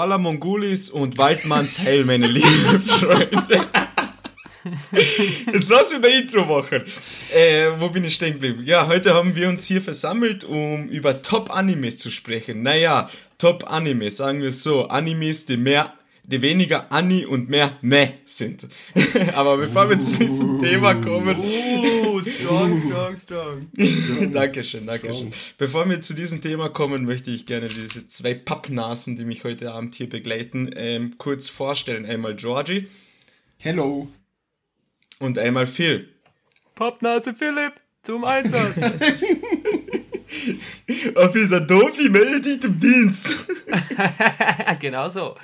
Walla Mongolis und Waldmanns Heil, meine lieben Freunde. Jetzt lass mich ein Intro machen. Äh, wo bin ich stehen geblieben? Ja, heute haben wir uns hier versammelt, um über Top-Animes zu sprechen. Naja, Top-Animes, sagen wir es so. Animes, die mehr die weniger Anni und mehr Meh sind. Aber bevor wir zu diesem Thema kommen. Oh, strong, strong, strong. Dankeschön, Dankeschön. Bevor wir zu diesem Thema kommen, möchte ich gerne diese zwei Pappnasen, die mich heute Abend hier begleiten, ähm, kurz vorstellen. Einmal Georgie. Hello. Und einmal Phil. Pappnase Philipp, zum Einsatz. Auf dieser Dofi, melde dich zum Dienst. genau so.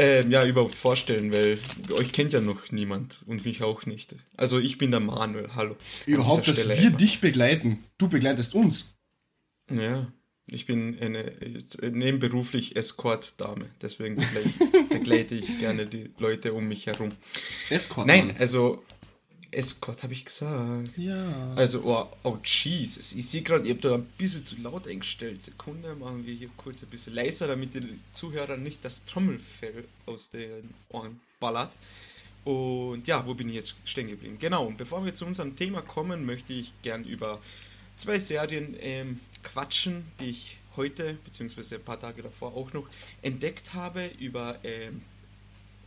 Ähm, ja, überhaupt vorstellen, weil euch kennt ja noch niemand und mich auch nicht. Also ich bin der Manuel, hallo. Überhaupt, dass wir dich begleiten. Du begleitest uns. Ja, ich bin eine nebenberuflich Escort-Dame, deswegen begleite ich gerne die Leute um mich herum. Escort? Nein, also Escort habe ich gesagt. Ja. Also, oh, oh Jesus. Ich sehe gerade, ihr habt da ein bisschen zu laut eingestellt. Sekunde, machen wir hier kurz ein bisschen leiser, damit die Zuhörer nicht das Trommelfell aus den Ohren ballert. Und ja, wo bin ich jetzt stehen geblieben? Genau, und bevor wir zu unserem Thema kommen, möchte ich gern über zwei Serien ähm, quatschen, die ich heute, beziehungsweise ein paar Tage davor auch noch entdeckt habe, über ähm,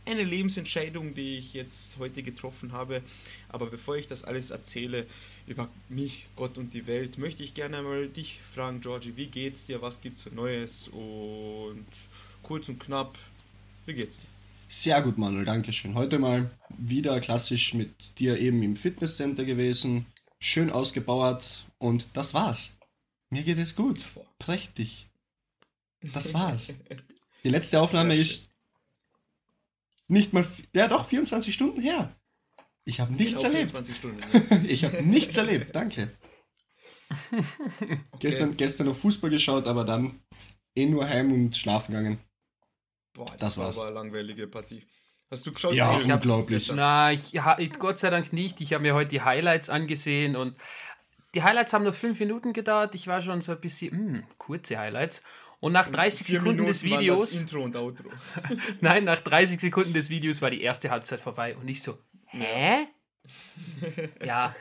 eine Lebensentscheidung, die ich jetzt heute getroffen habe. Aber bevor ich das alles erzähle über mich, Gott und die Welt, möchte ich gerne einmal dich fragen, Georgie, wie geht's dir? Was gibt's Neues? Und kurz und knapp, wie geht's dir? Sehr gut, Manuel, danke schön. Heute mal wieder klassisch mit dir eben im Fitnesscenter gewesen, schön ausgebaut und das war's. Mir geht es gut, prächtig. Das war's. Die letzte Aufnahme ist nicht mal, ja doch, 24 Stunden her. Ich habe nichts erlebt. 24 Stunden, ja. ich habe nichts erlebt, danke. Okay. Gestern, gestern noch Fußball geschaut, aber dann eh nur heim und schlafen gegangen. Boah, das, das war war's. aber eine langweilige Partie. Hast du geschaut? Ja, ich unglaublich. Hab, na, ich, Gott sei Dank nicht. Ich habe mir heute die Highlights angesehen und die Highlights haben nur fünf Minuten gedauert. Ich war schon so ein bisschen, mh, hm, kurze Highlights. Und nach 30 Sekunden Minuten des Videos. Intro und Outro. nein, nach 30 Sekunden des Videos war die erste Halbzeit vorbei und ich so, hä? ja.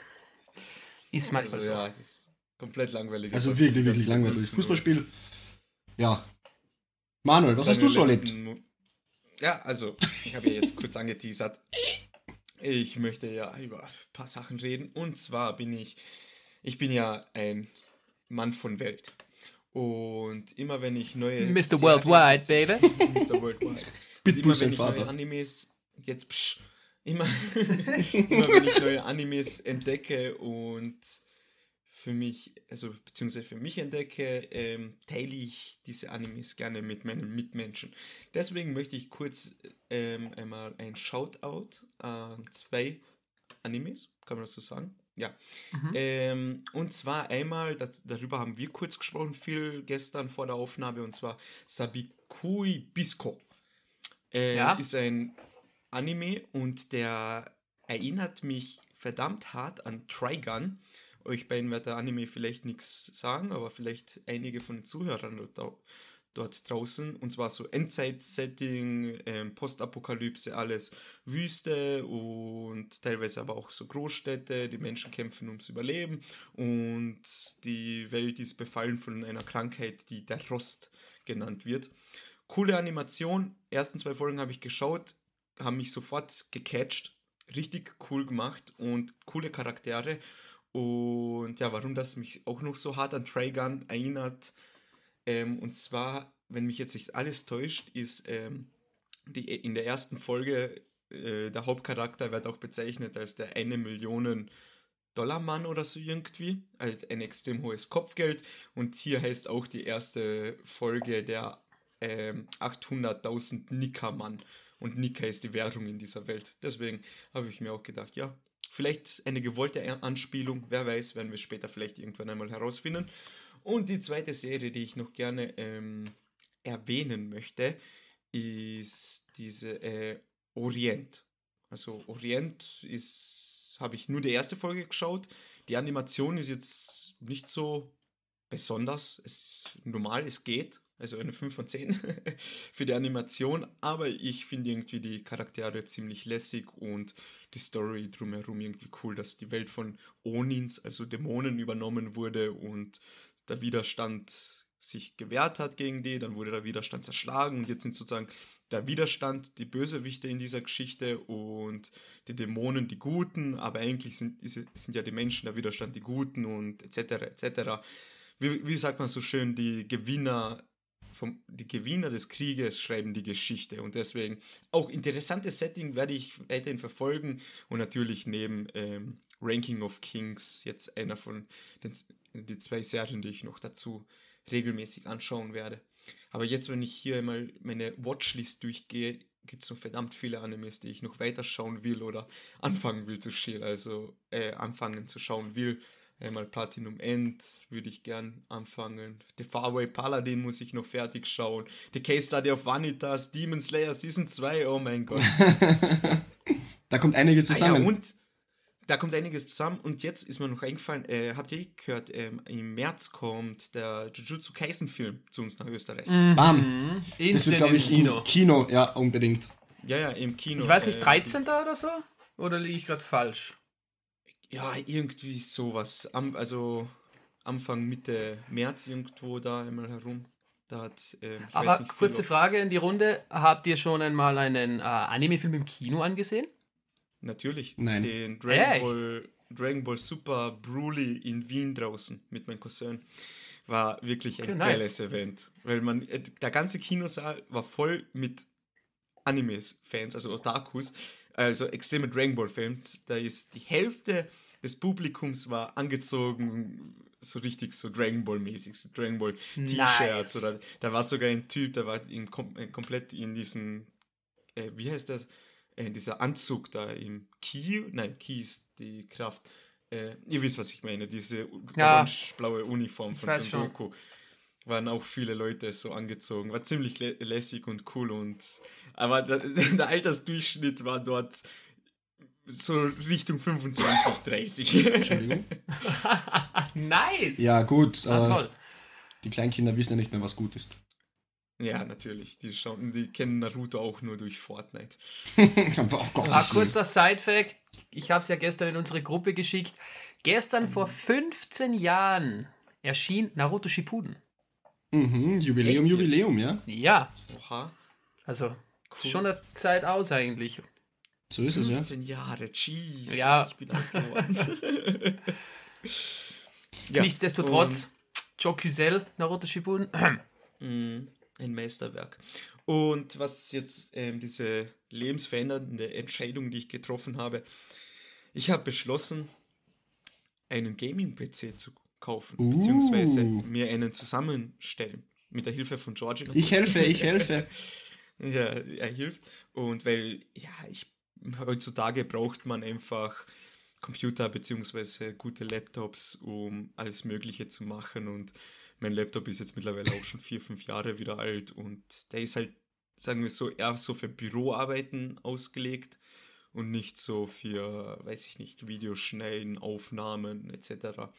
Ist manchmal also, so. Ja, ist komplett langweilig. Also wirklich, wirklich langweilig. Fußballspiel. Ja. Manuel, was hast du so erlebt? Ja, also, ich habe ja jetzt kurz angeteasert. Ich möchte ja über ein paar Sachen reden. Und zwar bin ich, ich bin ja ein Mann von Welt. Und immer wenn ich neue. Mr. Serien, Worldwide, baby. Mr. Worldwide. immer wenn ich neue Animes. Jetzt psch, immer, immer wenn ich neue Animes entdecke und für mich, also beziehungsweise für mich entdecke, ähm, teile ich diese Animes gerne mit meinen Mitmenschen. Deswegen möchte ich kurz ähm, einmal ein Shoutout an zwei Animes, kann man das so sagen? Ja. Mhm. Ähm, und zwar einmal, das, darüber haben wir kurz gesprochen, viel gestern vor der Aufnahme, und zwar Sabikui Bisco. Äh, ja. Ist ein Anime und der erinnert mich verdammt hart an Trigun. Euch beiden wird der Anime vielleicht nichts sagen, aber vielleicht einige von den Zuhörern dort draußen. Und zwar so Endzeit-Setting, ähm, Postapokalypse, alles Wüste und teilweise aber auch so Großstädte. Die Menschen kämpfen ums Überleben und die Welt ist befallen von einer Krankheit, die der Rost genannt wird. Coole Animation. Ersten zwei Folgen habe ich geschaut, haben mich sofort gecatcht. Richtig cool gemacht und coole Charaktere. Und ja, warum das mich auch noch so hart an Trigun erinnert, ähm, und zwar, wenn mich jetzt nicht alles täuscht, ist ähm, die, in der ersten Folge äh, der Hauptcharakter wird auch bezeichnet als der eine Millionen Dollar Mann oder so irgendwie, also ein extrem hohes Kopfgeld. Und hier heißt auch die erste Folge der ähm, 800.000 Nika-Mann. Und Nika ist die Währung in dieser Welt. Deswegen habe ich mir auch gedacht, ja, vielleicht eine gewollte Anspielung, wer weiß, werden wir später vielleicht irgendwann einmal herausfinden. Und die zweite Serie, die ich noch gerne ähm, erwähnen möchte, ist diese äh, Orient. Also Orient ist, habe ich nur die erste Folge geschaut. Die Animation ist jetzt nicht so besonders. Es normal, es geht. also eine 5 von 10 für die Animation, aber ich finde irgendwie die Charaktere ziemlich lässig und die Story drumherum irgendwie cool, dass die Welt von Onins, also Dämonen, übernommen wurde und der Widerstand sich gewehrt hat gegen die, dann wurde der Widerstand zerschlagen und jetzt sind sozusagen der Widerstand die Bösewichte in dieser Geschichte und die Dämonen die Guten, aber eigentlich sind, sind ja die Menschen der Widerstand die Guten und etc. etc. Wie, wie sagt man so schön, die Gewinner vom, die Gewinner des Krieges schreiben die Geschichte und deswegen auch interessantes Setting werde ich weiterhin verfolgen und natürlich neben ähm, Ranking of Kings jetzt einer von den die zwei Serien, die ich noch dazu regelmäßig anschauen werde. Aber jetzt, wenn ich hier mal meine Watchlist durchgehe, gibt es noch verdammt viele Animes, die ich noch weiter schauen will oder anfangen will zu schauen, also äh, anfangen zu schauen will. Einmal Platinum End würde ich gern anfangen. The Faraway Paladin muss ich noch fertig schauen. The Case Study of Vanitas, Demon Slayer Season 2, oh mein Gott. da kommt einiges zusammen. Ah ja, und da kommt einiges zusammen und jetzt ist mir noch eingefallen, äh, habt ihr gehört, ähm, im März kommt der Jujutsu Kaisen Film zu uns nach Österreich. Mhm. Bam! Das wird, glaube ich, Kino. im Kino, ja, unbedingt. Ja, ja, im Kino. Ich weiß nicht, 13. Äh, oder so? Oder liege ich gerade falsch? Ja, irgendwie sowas. Am, also Anfang, Mitte März irgendwo da einmal herum. Da hat, äh, Aber nicht, kurze Frage in die Runde. Habt ihr schon einmal einen äh, Anime-Film im Kino angesehen? Natürlich. Nein. Den Dragon Ball, Dragon Ball Super Broly in Wien draußen mit meinem Cousin. War wirklich ein okay, geiles Event. Weil man, äh, der ganze Kinosaal war voll mit Animes-Fans, also Otakus, also extreme Dragon Ball-Fans. Da ist die Hälfte des Publikums war angezogen, so richtig so Dragon Ball-mäßig, so Dragon Ball T-Shirts. Nice. Oder da war sogar ein Typ, der war in, äh, komplett in diesen, äh, wie heißt das? Äh, dieser Anzug da im Ki, nein, Ki ist die Kraft. Äh, ihr wisst, was ich meine, diese ja. orange-blaue Uniform von Son Goku. Waren auch viele Leute so angezogen. War ziemlich lä lässig und cool. Und, aber der, der Altersdurchschnitt war dort so Richtung 25, 30. Entschuldigung. nice! Ja, gut. Ah, äh, die Kleinkinder wissen ja nicht mehr, was gut ist. Ja, natürlich. Die, schauen, die kennen Naruto auch nur durch Fortnite. oh Gott, ah, kurzer Side-Fact. Ich habe es ja gestern in unsere Gruppe geschickt. Gestern vor 15 Jahren erschien Naruto Shippuden. Mhm, Jubiläum, Echt? Jubiläum, ja? Ja. Oha. Also, cool. schon eine Zeit aus eigentlich. So ist es, ja. 15 Jahre, jeez. Ja. Ich bin alt geworden. ja. Nichtsdestotrotz, Joe Cusel, Naruto Shippuden. mhm. Ein Meisterwerk. Und was jetzt ähm, diese lebensverändernde Entscheidung, die ich getroffen habe, ich habe beschlossen, einen Gaming-PC zu kaufen, uh. beziehungsweise mir einen zusammenstellen. Mit der Hilfe von Georgie. Ich helfe, ich helfe. ja, er hilft. Und weil, ja, ich, heutzutage braucht man einfach Computer beziehungsweise gute Laptops, um alles Mögliche zu machen. Und mein Laptop ist jetzt mittlerweile auch schon vier, fünf Jahre wieder alt und der ist halt, sagen wir so, eher so für Büroarbeiten ausgelegt und nicht so für, weiß ich nicht, Videoschneiden, Aufnahmen etc.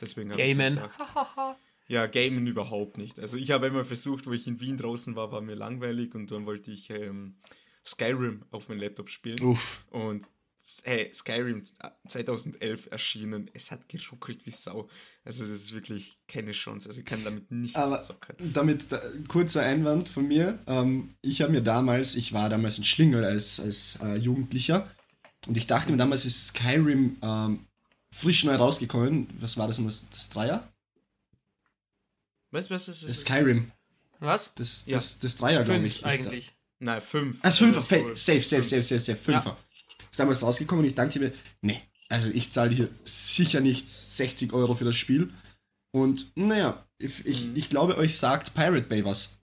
Deswegen habe ich gedacht, ja, Gamen überhaupt nicht. Also ich habe immer versucht, wo ich in Wien draußen war, war mir langweilig und dann wollte ich ähm, Skyrim auf meinem Laptop spielen. Uff. Und hey, Skyrim 2011 äh, erschienen, es hat geruckelt wie Sau. Also das ist wirklich keine Chance. Also ich kann damit nichts Aber zocken. Damit da, kurzer Einwand von mir. Ähm, ich habe mir damals, ich war damals ein Schlingel als, als äh, Jugendlicher und ich dachte mir damals ist Skyrim ähm, frisch neu rausgekommen. Was war das? Das, das Dreier? Was, was, was, was? Skyrim. Was? Das, ja. das, das Dreier, glaube ich. eigentlich. Nein, fünf. Ah, Fünfer. Safe, safe, safe, safe, safe, safe. Fünfer. Ja ist damals rausgekommen und ich dachte mir, nee, also ich zahle hier sicher nicht 60 Euro für das Spiel. Und naja, ich, ich, mhm. ich glaube, euch sagt Pirate Bay was.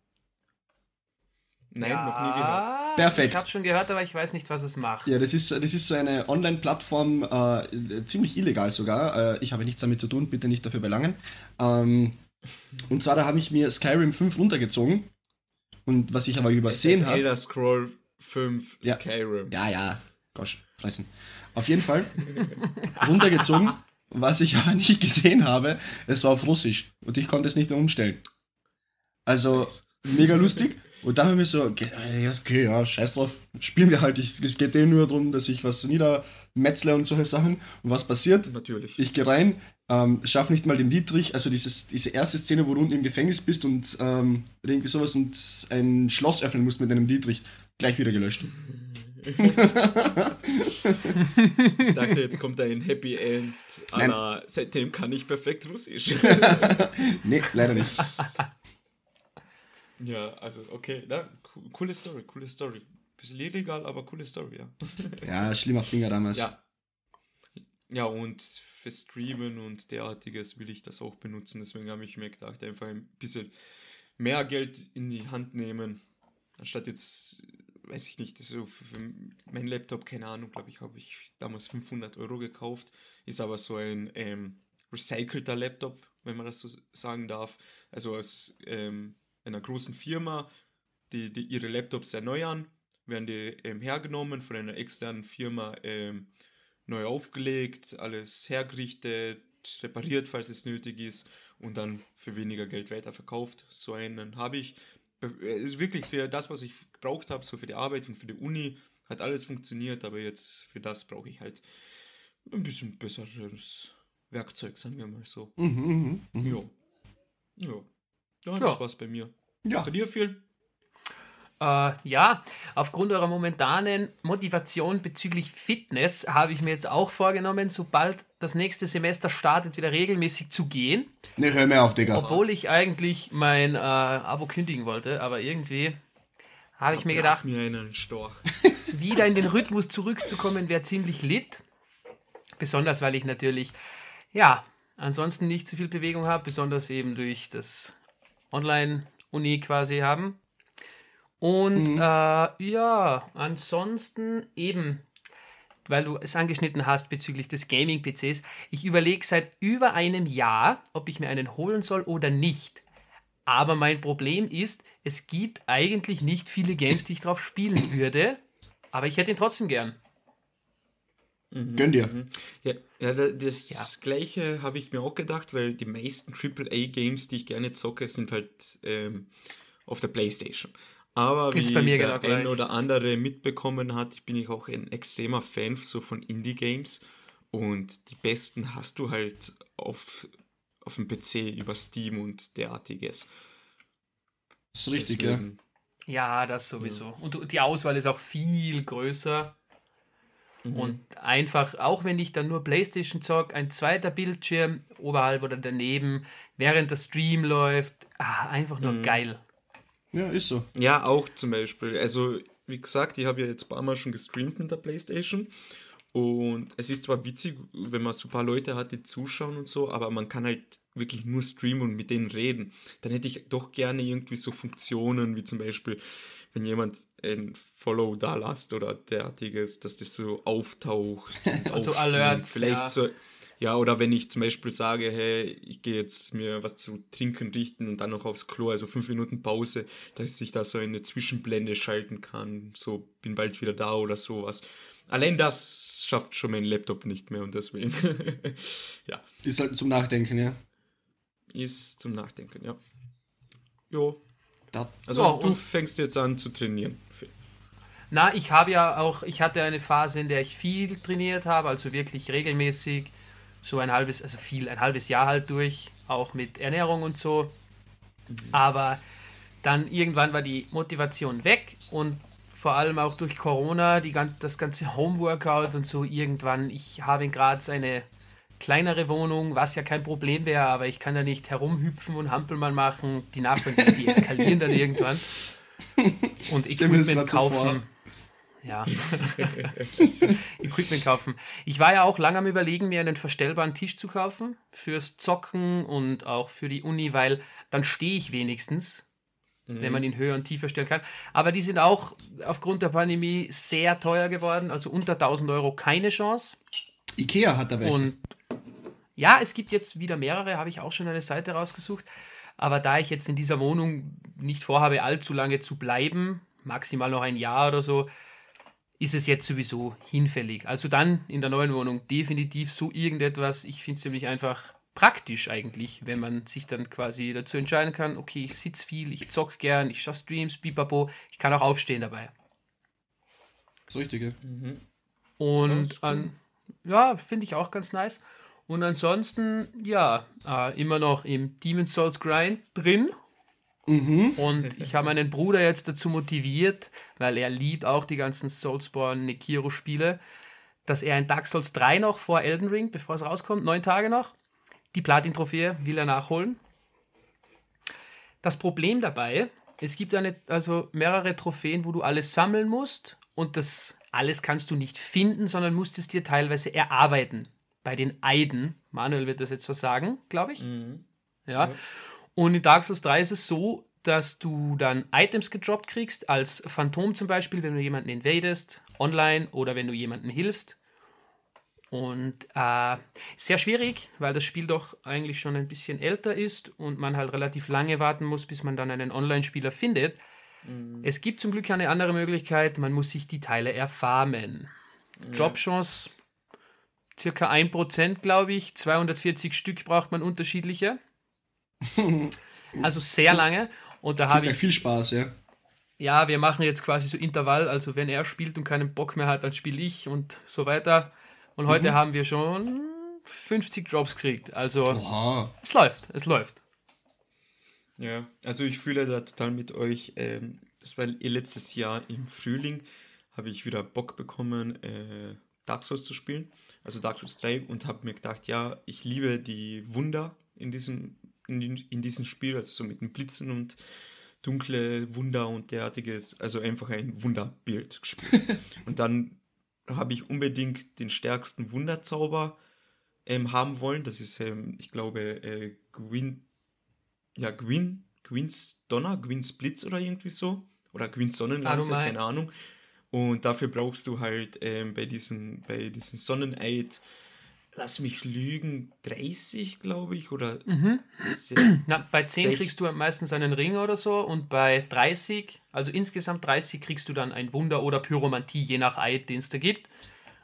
Nein, ja, noch nie gehört. Perfekt. Ich habe schon gehört, aber ich weiß nicht, was es macht. Ja, das ist, das ist so eine Online-Plattform, äh, ziemlich illegal sogar. Äh, ich habe nichts damit zu tun, bitte nicht dafür belangen. Ähm, und zwar, da habe ich mir Skyrim 5 runtergezogen. Und was ich aber übersehen habe. Elder Scroll 5 ja, Skyrim. Ja, ja. Gosh, fressen. Auf jeden Fall runtergezogen. Was ich aber nicht gesehen habe, es war auf Russisch und ich konnte es nicht mehr umstellen. Also mega lustig. Und dann haben wir so, okay, ja, scheiß drauf, spielen wir halt. es geht eh nur darum, dass ich was niedermetzle und solche Sachen. Und was passiert? Natürlich. Ich gehe rein, ähm, schaffe nicht mal den Dietrich, also dieses, diese erste Szene, wo du unten im Gefängnis bist und ähm, irgendwie sowas und ein Schloss öffnen musst mit einem Dietrich, gleich wieder gelöscht. Ich dachte, jetzt kommt ein Happy End, aber seitdem kann ich perfekt Russisch. nee, leider nicht. Ja, also okay, na, coole Story, coole Story. Bisschen illegal, aber coole Story, ja. ja, schlimmer Finger damals. Ja. Ja, und für Streamen und derartiges will ich das auch benutzen. Deswegen habe ich mir gedacht, einfach ein bisschen mehr Geld in die Hand nehmen. Anstatt jetzt, weiß ich nicht, so für mein Laptop, keine Ahnung, glaube ich, habe ich damals 500 Euro gekauft. Ist aber so ein ähm, recycelter Laptop, wenn man das so sagen darf. Also als ähm, einer großen Firma, die, die ihre Laptops erneuern, werden die ähm, hergenommen von einer externen Firma ähm, neu aufgelegt, alles hergerichtet, repariert, falls es nötig ist und dann für weniger Geld weiterverkauft. So einen habe ich. Ist wirklich für das, was ich gebraucht habe, so für die Arbeit und für die Uni, hat alles funktioniert, aber jetzt für das brauche ich halt ein bisschen besseres Werkzeug, sagen wir mal so. Mhm, mh, mh. Ja. Ja. Ja, das ja. war's bei mir. Ja. Bei dir viel? Äh, ja, aufgrund eurer momentanen Motivation bezüglich Fitness habe ich mir jetzt auch vorgenommen, sobald das nächste Semester startet, wieder regelmäßig zu gehen. Ne, hör mir auf, Digga. Obwohl ich eigentlich mein äh, Abo kündigen wollte, aber irgendwie habe ich mir gedacht, mir einen Storch. wieder in den Rhythmus zurückzukommen, wäre ziemlich lit. Besonders weil ich natürlich, ja, ansonsten nicht zu viel Bewegung habe, besonders eben durch das Online-Uni quasi haben. Und mhm. äh, ja, ansonsten eben, weil du es angeschnitten hast bezüglich des Gaming-PCs, ich überlege seit über einem Jahr, ob ich mir einen holen soll oder nicht. Aber mein Problem ist, es gibt eigentlich nicht viele Games, die ich drauf spielen würde, aber ich hätte ihn trotzdem gern. Mhm. Gönn dir. Mhm. Ja, ja das ja. gleiche habe ich mir auch gedacht, weil die meisten AAA-Games, die ich gerne zocke, sind halt ähm, auf der Playstation. Aber wie der genau ein gleich. oder andere mitbekommen hat, bin ich auch ein extremer Fan so von Indie-Games. Und die besten hast du halt auf, auf dem PC über Steam und derartiges. Das ist richtig, Deswegen, ja. Ja, das sowieso. Ja. Und die Auswahl ist auch viel größer. Mhm. Und einfach, auch wenn ich dann nur Playstation zock, ein zweiter Bildschirm oberhalb oder daneben, während der Stream läuft, ah, einfach nur mhm. geil. Ja, ist so. Ja, auch zum Beispiel. Also, wie gesagt, ich habe ja jetzt ein paar Mal schon gestreamt mit der Playstation. Und es ist zwar witzig, wenn man so ein paar Leute hat, die zuschauen und so, aber man kann halt wirklich nur streamen und mit denen reden. Dann hätte ich doch gerne irgendwie so Funktionen, wie zum Beispiel, wenn jemand ein Follow da lasst oder derartiges, dass das so auftaucht. also Alerts. Vielleicht ja. so. Ja, oder wenn ich zum Beispiel sage, hey, ich gehe jetzt mir was zu trinken richten und dann noch aufs Klo, also fünf Minuten Pause, dass ich da so eine Zwischenblende schalten kann, so bin bald wieder da oder sowas. Allein das schafft schon mein Laptop nicht mehr und deswegen, ja. Ist halt zum Nachdenken, ja. Ist zum Nachdenken, ja. Jo. Also ja, du fängst jetzt an zu trainieren. Na, ich habe ja auch, ich hatte eine Phase, in der ich viel trainiert habe, also wirklich regelmäßig, so ein halbes, also viel, ein halbes Jahr halt durch, auch mit Ernährung und so. Mhm. Aber dann irgendwann war die Motivation weg und vor allem auch durch Corona, die, das ganze Homeworkout und so irgendwann. Ich habe in Graz eine kleinere Wohnung, was ja kein Problem wäre, aber ich kann da nicht herumhüpfen und Hampelmann machen. Die Nachbarn, die eskalieren dann irgendwann. Und Equipment kaufen. Ja. Equipment kaufen. Ich war ja auch lange am Überlegen, mir einen verstellbaren Tisch zu kaufen. Fürs Zocken und auch für die Uni, weil dann stehe ich wenigstens, mhm. wenn man ihn höher und tiefer stellen kann. Aber die sind auch aufgrund der Pandemie sehr teuer geworden. Also unter 1000 Euro keine Chance. Ikea hat da welche. Und ja, es gibt jetzt wieder mehrere, habe ich auch schon eine Seite rausgesucht. Aber da ich jetzt in dieser Wohnung nicht vorhabe, allzu lange zu bleiben, maximal noch ein Jahr oder so, ist es jetzt sowieso hinfällig. Also dann in der neuen Wohnung definitiv so irgendetwas. Ich finde es nämlich einfach praktisch eigentlich, wenn man sich dann quasi dazu entscheiden kann, okay, ich sitze viel, ich zock gern, ich schaue Streams, bibabo, ich kann auch aufstehen dabei. Das Richtige. Mhm. Und an, ja, finde ich auch ganz nice. Und ansonsten, ja, äh, immer noch im Demon's Souls Grind drin. Mhm. Und ich habe meinen Bruder jetzt dazu motiviert, weil er liebt auch die ganzen Soulsborne Nekiro-Spiele, dass er in Dark Souls 3 noch vor Elden Ring, bevor es rauskommt, neun Tage noch, die Platin-Trophäe will er nachholen. Das Problem dabei, es gibt eine, also mehrere Trophäen, wo du alles sammeln musst und das alles kannst du nicht finden, sondern musst es dir teilweise erarbeiten. Bei den Eiden, Manuel wird das jetzt was sagen, glaube ich. Mhm. Ja. ja. Und in Dark Souls 3 ist es so, dass du dann Items gedroppt kriegst, als Phantom zum Beispiel, wenn du jemanden invadest, online oder wenn du jemanden hilfst. Und äh, sehr schwierig, weil das Spiel doch eigentlich schon ein bisschen älter ist und man halt relativ lange warten muss, bis man dann einen Online-Spieler findet. Mhm. Es gibt zum Glück eine andere Möglichkeit, man muss sich die Teile erfarmen. Ja. Dropchance circa 1%, glaube ich. 240 Stück braucht man unterschiedliche. Also sehr lange. Und da habe ich. viel Spaß, ja. Ja, wir machen jetzt quasi so Intervall. Also, wenn er spielt und keinen Bock mehr hat, dann spiele ich und so weiter. Und heute mhm. haben wir schon 50 Drops gekriegt. Also, Oha. es läuft, es läuft. Ja, also ich fühle da total mit euch. Ähm, das war ihr letztes Jahr im Frühling, habe ich wieder Bock bekommen, äh, Dark Souls zu spielen. Also Dark Souls 3 und habe mir gedacht, ja, ich liebe die Wunder in diesem, in, in diesem Spiel, also so mit den Blitzen und dunkle Wunder und derartiges, also einfach ein Wunderbild gespielt. und dann habe ich unbedingt den stärksten Wunderzauber ähm, haben wollen. Das ist, ähm, ich glaube, äh, Gwyn, ja, Gwyn, Gwyns Donner, Gwyns Blitz oder irgendwie so. Oder Gwyns Sonnenlanze, keine Ahnung. Und dafür brauchst du halt ähm, bei diesem, bei diesem Sonneneid, lass mich lügen, 30, glaube ich, oder mhm. Na, bei 10 6. kriegst du meistens einen Ring oder so und bei 30, also insgesamt 30, kriegst du dann ein Wunder oder Pyromantie, je nach Eid, den es da gibt.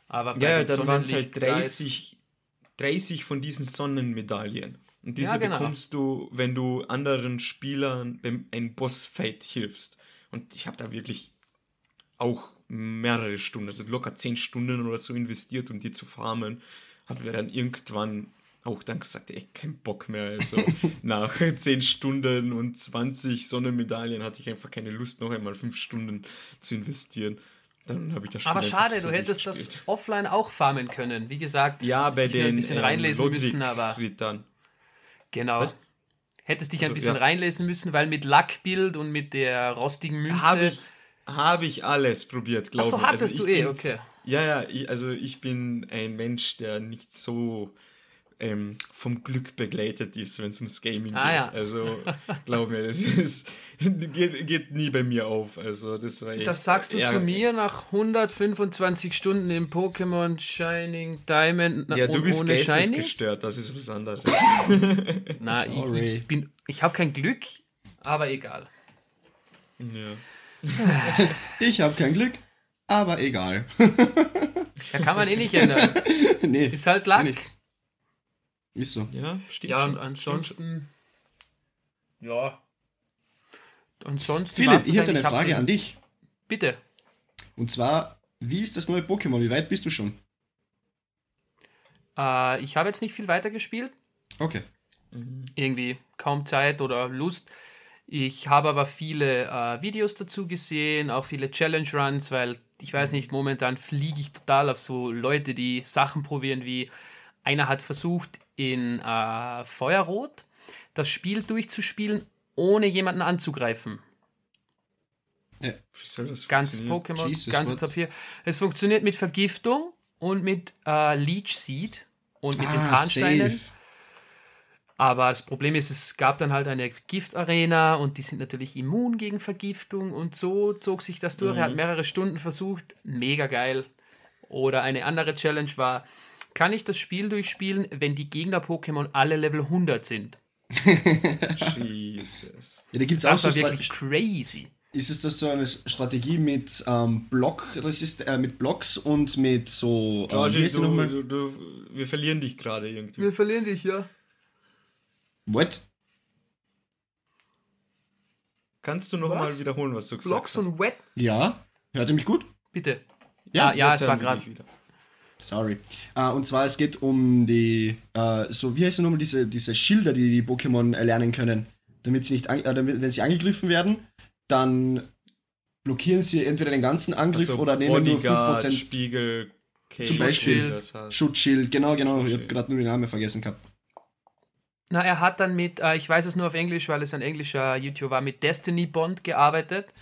Aber ja, dann waren es halt 30, 30 von diesen Sonnenmedaillen. Und diese ja, genau. bekommst du, wenn du anderen Spielern beim ein Bossfight hilfst. Und ich habe da wirklich auch mehrere Stunden, also locker 10 Stunden oder so investiert, um die zu farmen habe mir dann irgendwann auch dann gesagt, ey, kein Bock mehr. Also nach 10 Stunden und 20 Sonnenmedaillen hatte ich einfach keine Lust, noch einmal 5 Stunden zu investieren. Dann habe ich das Spiel Aber schade, du hättest das offline auch farmen können. Wie gesagt, ja, bei den ein bisschen ähm, reinlesen Rodrik müssen, aber. Rittern. Genau. Was? Hättest dich ein also, bisschen ja. reinlesen müssen, weil mit Lackbild und mit der rostigen Münze. Habe ich, hab ich alles probiert, glaube ich. Achso, hattest also, du eh, okay. Ja, ja, ich, also ich bin ein Mensch, der nicht so ähm, vom Glück begleitet ist, wenn es ums Gaming ah, geht. Ja. Also glaub mir, das ist, geht, geht, nie bei mir auf. Also das war Das sagst du zu mir nach 125 Stunden im Pokémon Shining Diamond Ja, du bist ohne gestört, das ist was anderes. Na, ich, ich, bin, ich habe kein Glück, aber egal. Ja. ich habe kein Glück, aber egal. Da kann man eh nicht ändern. nee. Ist halt Lack. Nicht. Ist so. Ja, stimmt. Ja, und ansonsten. Ja. Ansonsten. Philipp, ich hätte eine Frage an dich. Bitte. Und zwar, wie ist das neue Pokémon? Wie weit bist du schon? Äh, ich habe jetzt nicht viel weiter gespielt. Okay. Irgendwie kaum Zeit oder Lust. Ich habe aber viele äh, Videos dazu gesehen, auch viele Challenge Runs, weil ich weiß nicht, momentan fliege ich total auf so Leute, die Sachen probieren, wie einer hat versucht, in äh, Feuerrot das Spiel durchzuspielen, ohne jemanden anzugreifen. Ja, soll das Ganz Pokémon, ganz Top 4. Es funktioniert mit Vergiftung und mit äh, Leech Seed und mit ah, den Tarnsteinen. Safe. Aber das Problem ist, es gab dann halt eine Giftarena und die sind natürlich immun gegen Vergiftung und so zog sich das durch. Mhm. Er hat mhm. mehrere Stunden versucht, mega geil. Oder eine andere Challenge war, kann ich das Spiel durchspielen, wenn die Gegner-Pokémon alle Level 100 sind? Jesus. Ja, da gibt's das auch war so wirklich crazy. Ist es das so eine Strategie mit ähm, Block äh, mit Blocks und mit so. Georgie, äh, du, du, du, wir verlieren dich gerade irgendwie. Wir verlieren dich, ja. What? Kannst du noch Was? mal wiederholen, was du gesagt Blocks hast? und Wet. Ja? Hört ihr mich gut? Bitte. Ja, ah, ja, es war gerade. wieder. Sorry. Äh, und zwar, es geht um die, äh, so, wie heißen nochmal diese, diese Schilder, die die Pokémon erlernen können, damit sie nicht, an, äh, damit, wenn sie angegriffen werden, dann blockieren sie entweder den ganzen Angriff Also oder nehmen nur Bodyguard, 5% Spiegel, Cage, Zum Beispiel das heißt. Schutzschild. Genau, genau, ich habe Schutzschild. gerade nur den Namen vergessen gehabt. Na, er hat dann mit, äh, ich weiß es nur auf Englisch, weil es ein englischer YouTuber war, mit Destiny Bond gearbeitet.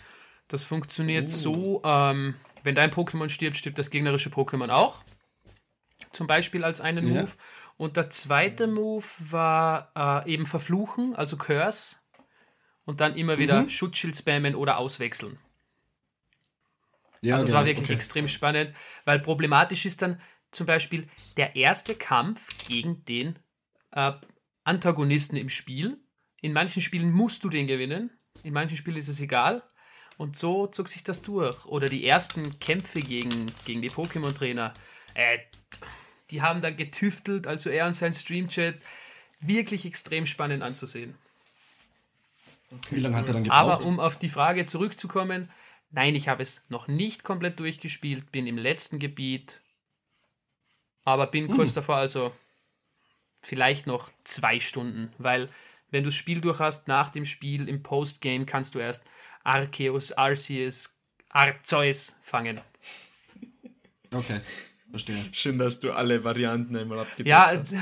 Das funktioniert Oh. so, ähm, wenn dein Pokémon stirbt, stirbt das gegnerische Pokémon auch. Zum Beispiel als einen Ja. Move. Und der zweite Move war äh, eben Verfluchen, also Curse. Und dann immer wieder Mhm. Schutzschild spammen oder auswechseln. Ja, also es genau, war wirklich okay. extrem spannend, weil problematisch ist dann zum Beispiel der erste Kampf gegen den äh, Antagonisten im Spiel. In manchen Spielen musst du den gewinnen, in manchen Spielen ist es egal. Und so zog sich das durch. Oder die ersten Kämpfe gegen, gegen die Pokémon-Trainer. Äh, die haben da getüftelt, also er und sein Streamchat. Wirklich extrem spannend anzusehen. Wie lange hat er dann gebraucht? Aber um auf die Frage zurückzukommen, nein, ich habe es noch nicht komplett durchgespielt, bin im letzten Gebiet, aber bin kurz davor, also vielleicht noch zwei Stunden, weil wenn du das Spiel durch hast, nach dem Spiel im Postgame kannst du erst Arceus, Arceus, Arceus fangen. Okay, verstehe. Schön, dass du alle Varianten einmal abgedeckt Ja, hast.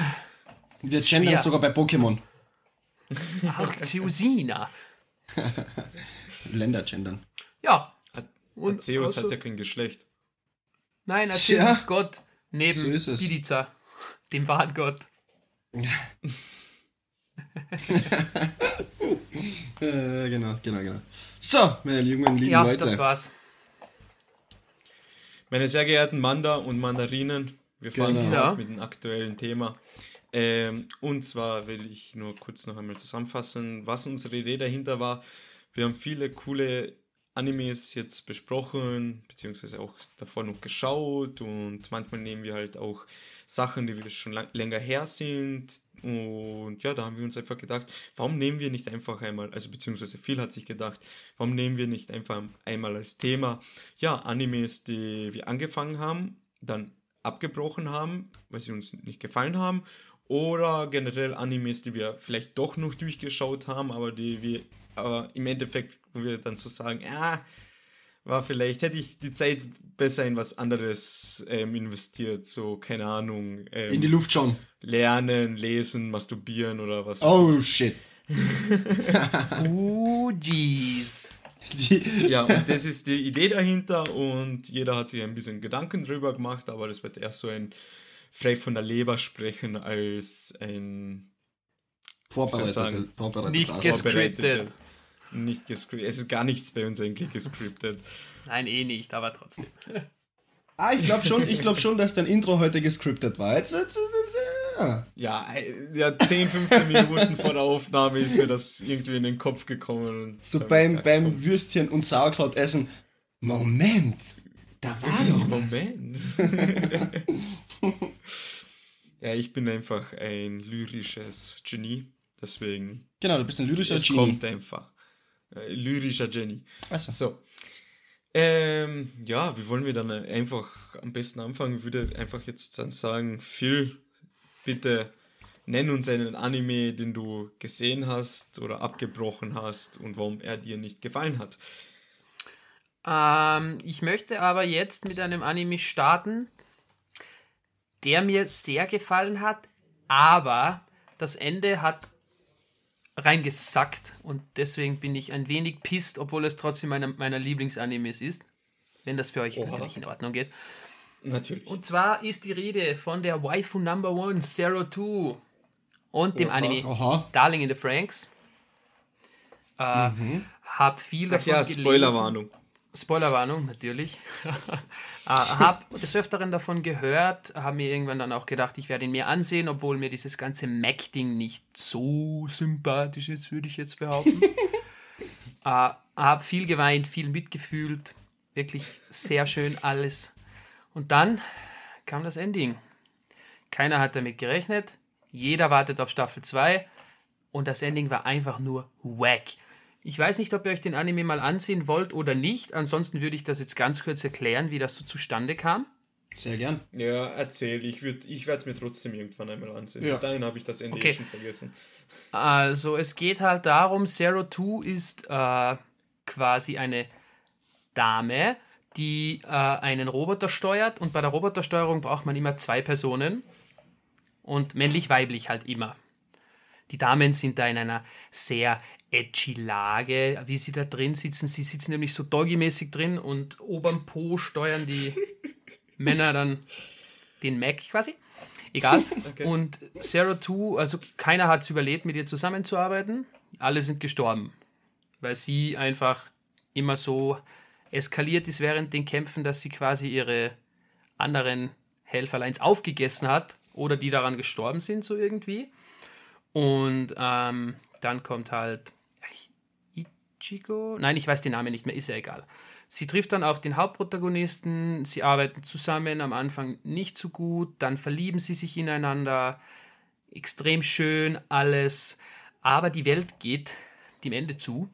Und jetzt ist gendern schwer. es sogar bei Pokémon. Arceusina. Länder gendern. Ja. Und Zeus außer- hat ja kein Geschlecht. Nein, Arceus Tja. ist Gott, neben So ist. Pilica, dem wahren Gott. Äh, genau, genau, genau. So, meine lieben, lieben Ja, Leute. das war's. Meine sehr geehrten Manda und Mandarinen, wir fahren Genau. Ja. mit dem aktuellen Thema. Ähm, und zwar will ich nur kurz noch einmal zusammenfassen, was unsere Idee dahinter war. Wir haben viele coole Animes jetzt besprochen, beziehungsweise auch davor noch geschaut und manchmal nehmen wir halt auch Sachen, die wir schon lang, länger her sind. Und ja, da haben wir uns einfach gedacht, warum nehmen wir nicht einfach einmal, also beziehungsweise viel hat sich gedacht, warum nehmen wir nicht einfach einmal als Thema, ja, Animes, die wir angefangen haben, dann abgebrochen haben, weil sie uns nicht gefallen haben, oder generell Animes, die wir vielleicht doch noch durchgeschaut haben, aber die wir, aber im Endeffekt, wir dann so sagen, ja, war vielleicht, hätte ich die Zeit besser in was anderes ähm, investiert, so, keine Ahnung, ähm, In die Luft schauen. lernen, lesen, masturbieren oder was. Oh, shit. Oh, jeez. Ja, und das ist die Idee dahinter und jeder hat sich ein bisschen Gedanken drüber gemacht, aber das wird eher so ein frei von der Leber sprechen als ein vorbereitet. sagen? vorbereitet Nicht ges- vorbereitetes- Gescriptet. Nicht gescriptet. Es ist gar nichts bei uns eigentlich gescriptet. Nein, eh nicht, aber trotzdem. Ah, ich glaube schon, ich glaub schon, dass dein Intro heute gescriptet war. Jetzt, jetzt, jetzt, ja. Ja, äh, ja, 10, 15 Minuten vor der Aufnahme ist mir das irgendwie in den Kopf gekommen. Und So beim, beim Würstchen und Sauerkraut essen. Moment, da war noch was. Moment. ja, ich bin einfach ein lyrisches Genie. Deswegen, Genau, du bist ein lyrischer es Genie. kommt einfach. Äh, lyrischer Genie. Also, So. Ähm, ja, wie wollen wir dann einfach am besten anfangen? Ich würde einfach jetzt dann sagen, Phil, bitte nenn uns einen Anime, den du gesehen hast oder abgebrochen hast und warum er dir nicht gefallen hat. Ähm, ich möchte aber jetzt mit einem Anime starten, der mir sehr gefallen hat, aber das Ende hat reingesackt und deswegen bin ich ein wenig pisst, obwohl es trotzdem einer meiner Lieblingsanimes ist, wenn das für euch Oha. natürlich in Ordnung geht. Natürlich. Und zwar ist die Rede von der Waifu Number One, Zero Two und dem Oha. Anime aha. Darling in the Franks. Äh, Hab viel Ach davon ja, gelesen. Spoilerwarnung. Spoilerwarnung, natürlich. äh, hab des Öfteren davon gehört, habe mir irgendwann dann auch gedacht, ich werde ihn mir ansehen, obwohl mir dieses ganze Mac-Ding nicht so sympathisch ist, würde ich jetzt behaupten. äh, habe viel geweint, viel mitgefühlt, wirklich sehr schön alles. Und dann kam das Ending. Keiner hat damit gerechnet, jeder wartet auf Staffel 2 Und das Ending war einfach nur wack. Ich weiß nicht, ob ihr euch den Anime mal ansehen wollt oder nicht. Ansonsten würde ich das jetzt ganz kurz erklären, wie das so zustande kam. Sehr gern. Ja, erzähl. Ich, ich werde es mir trotzdem irgendwann einmal ansehen. Ja. Bis dahin habe ich das Ende okay. schon vergessen. Also, es geht halt darum, Zero Two ist äh, quasi eine Dame, die äh, einen Roboter steuert. Und bei der Robotersteuerung braucht man immer zwei Personen. Und männlich-weiblich halt immer. Die Damen sind da in einer sehr edgy Lage, wie sie da drin sitzen. Sie sitzen nämlich so doggy-mäßig drin und oberm Po steuern die Männer dann den Mac quasi. Egal. Okay. Und Sarah 2, also keiner hat es überlebt, mit ihr zusammenzuarbeiten. Alle sind gestorben. Weil sie einfach immer so eskaliert ist während den Kämpfen, dass sie quasi ihre anderen Helferleins aufgegessen hat oder die daran gestorben sind, so irgendwie. Und ähm, dann kommt halt Ichigo. Nein, ich weiß den Namen nicht mehr, ist ja egal. Sie trifft dann auf den Hauptprotagonisten, sie arbeiten zusammen, am Anfang nicht so gut, dann verlieben sie sich ineinander, extrem schön alles, aber die Welt geht dem Ende zu,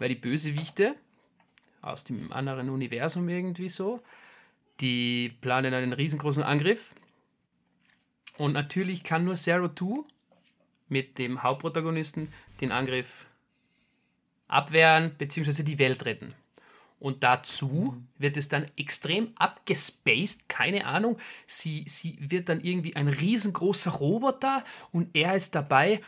weil die Bösewichte aus dem anderen Universum irgendwie so, die planen einen riesengroßen Angriff und natürlich kann nur Zero Two mit dem Hauptprotagonisten den Angriff abwehren bzw. die Welt retten. Und dazu wird es dann extrem abgespaced, keine Ahnung. Sie, sie wird dann irgendwie ein riesengroßer Roboter und er ist dabei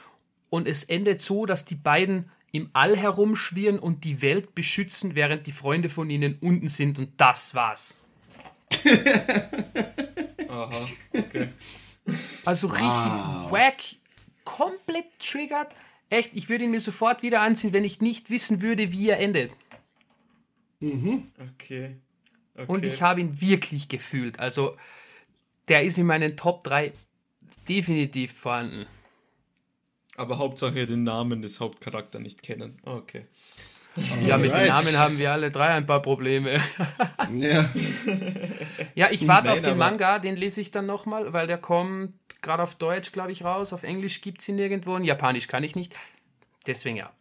und es endet so, dass die beiden im All herumschwirren und die Welt beschützen, während die Freunde von ihnen unten sind und das war's. Aha, okay. Also richtig wow. wack, komplett triggert. Echt, ich würde ihn mir sofort wieder anziehen, wenn ich nicht wissen würde, wie er endet. Mhm. Okay. okay. Und ich habe ihn wirklich gefühlt. Also, der ist in meinen Top 3 definitiv vorhanden. Aber Hauptsache den Namen des Hauptcharakters nicht kennen. Okay. Ja, mit den Namen haben wir alle drei ein paar Probleme. ja. ja, ich warte auf den Manga, den lese ich dann nochmal, weil der kommt gerade auf Deutsch, glaube ich, raus. Auf Englisch gibt es ihn nirgendwo. Und Japanisch kann ich nicht. Deswegen ja.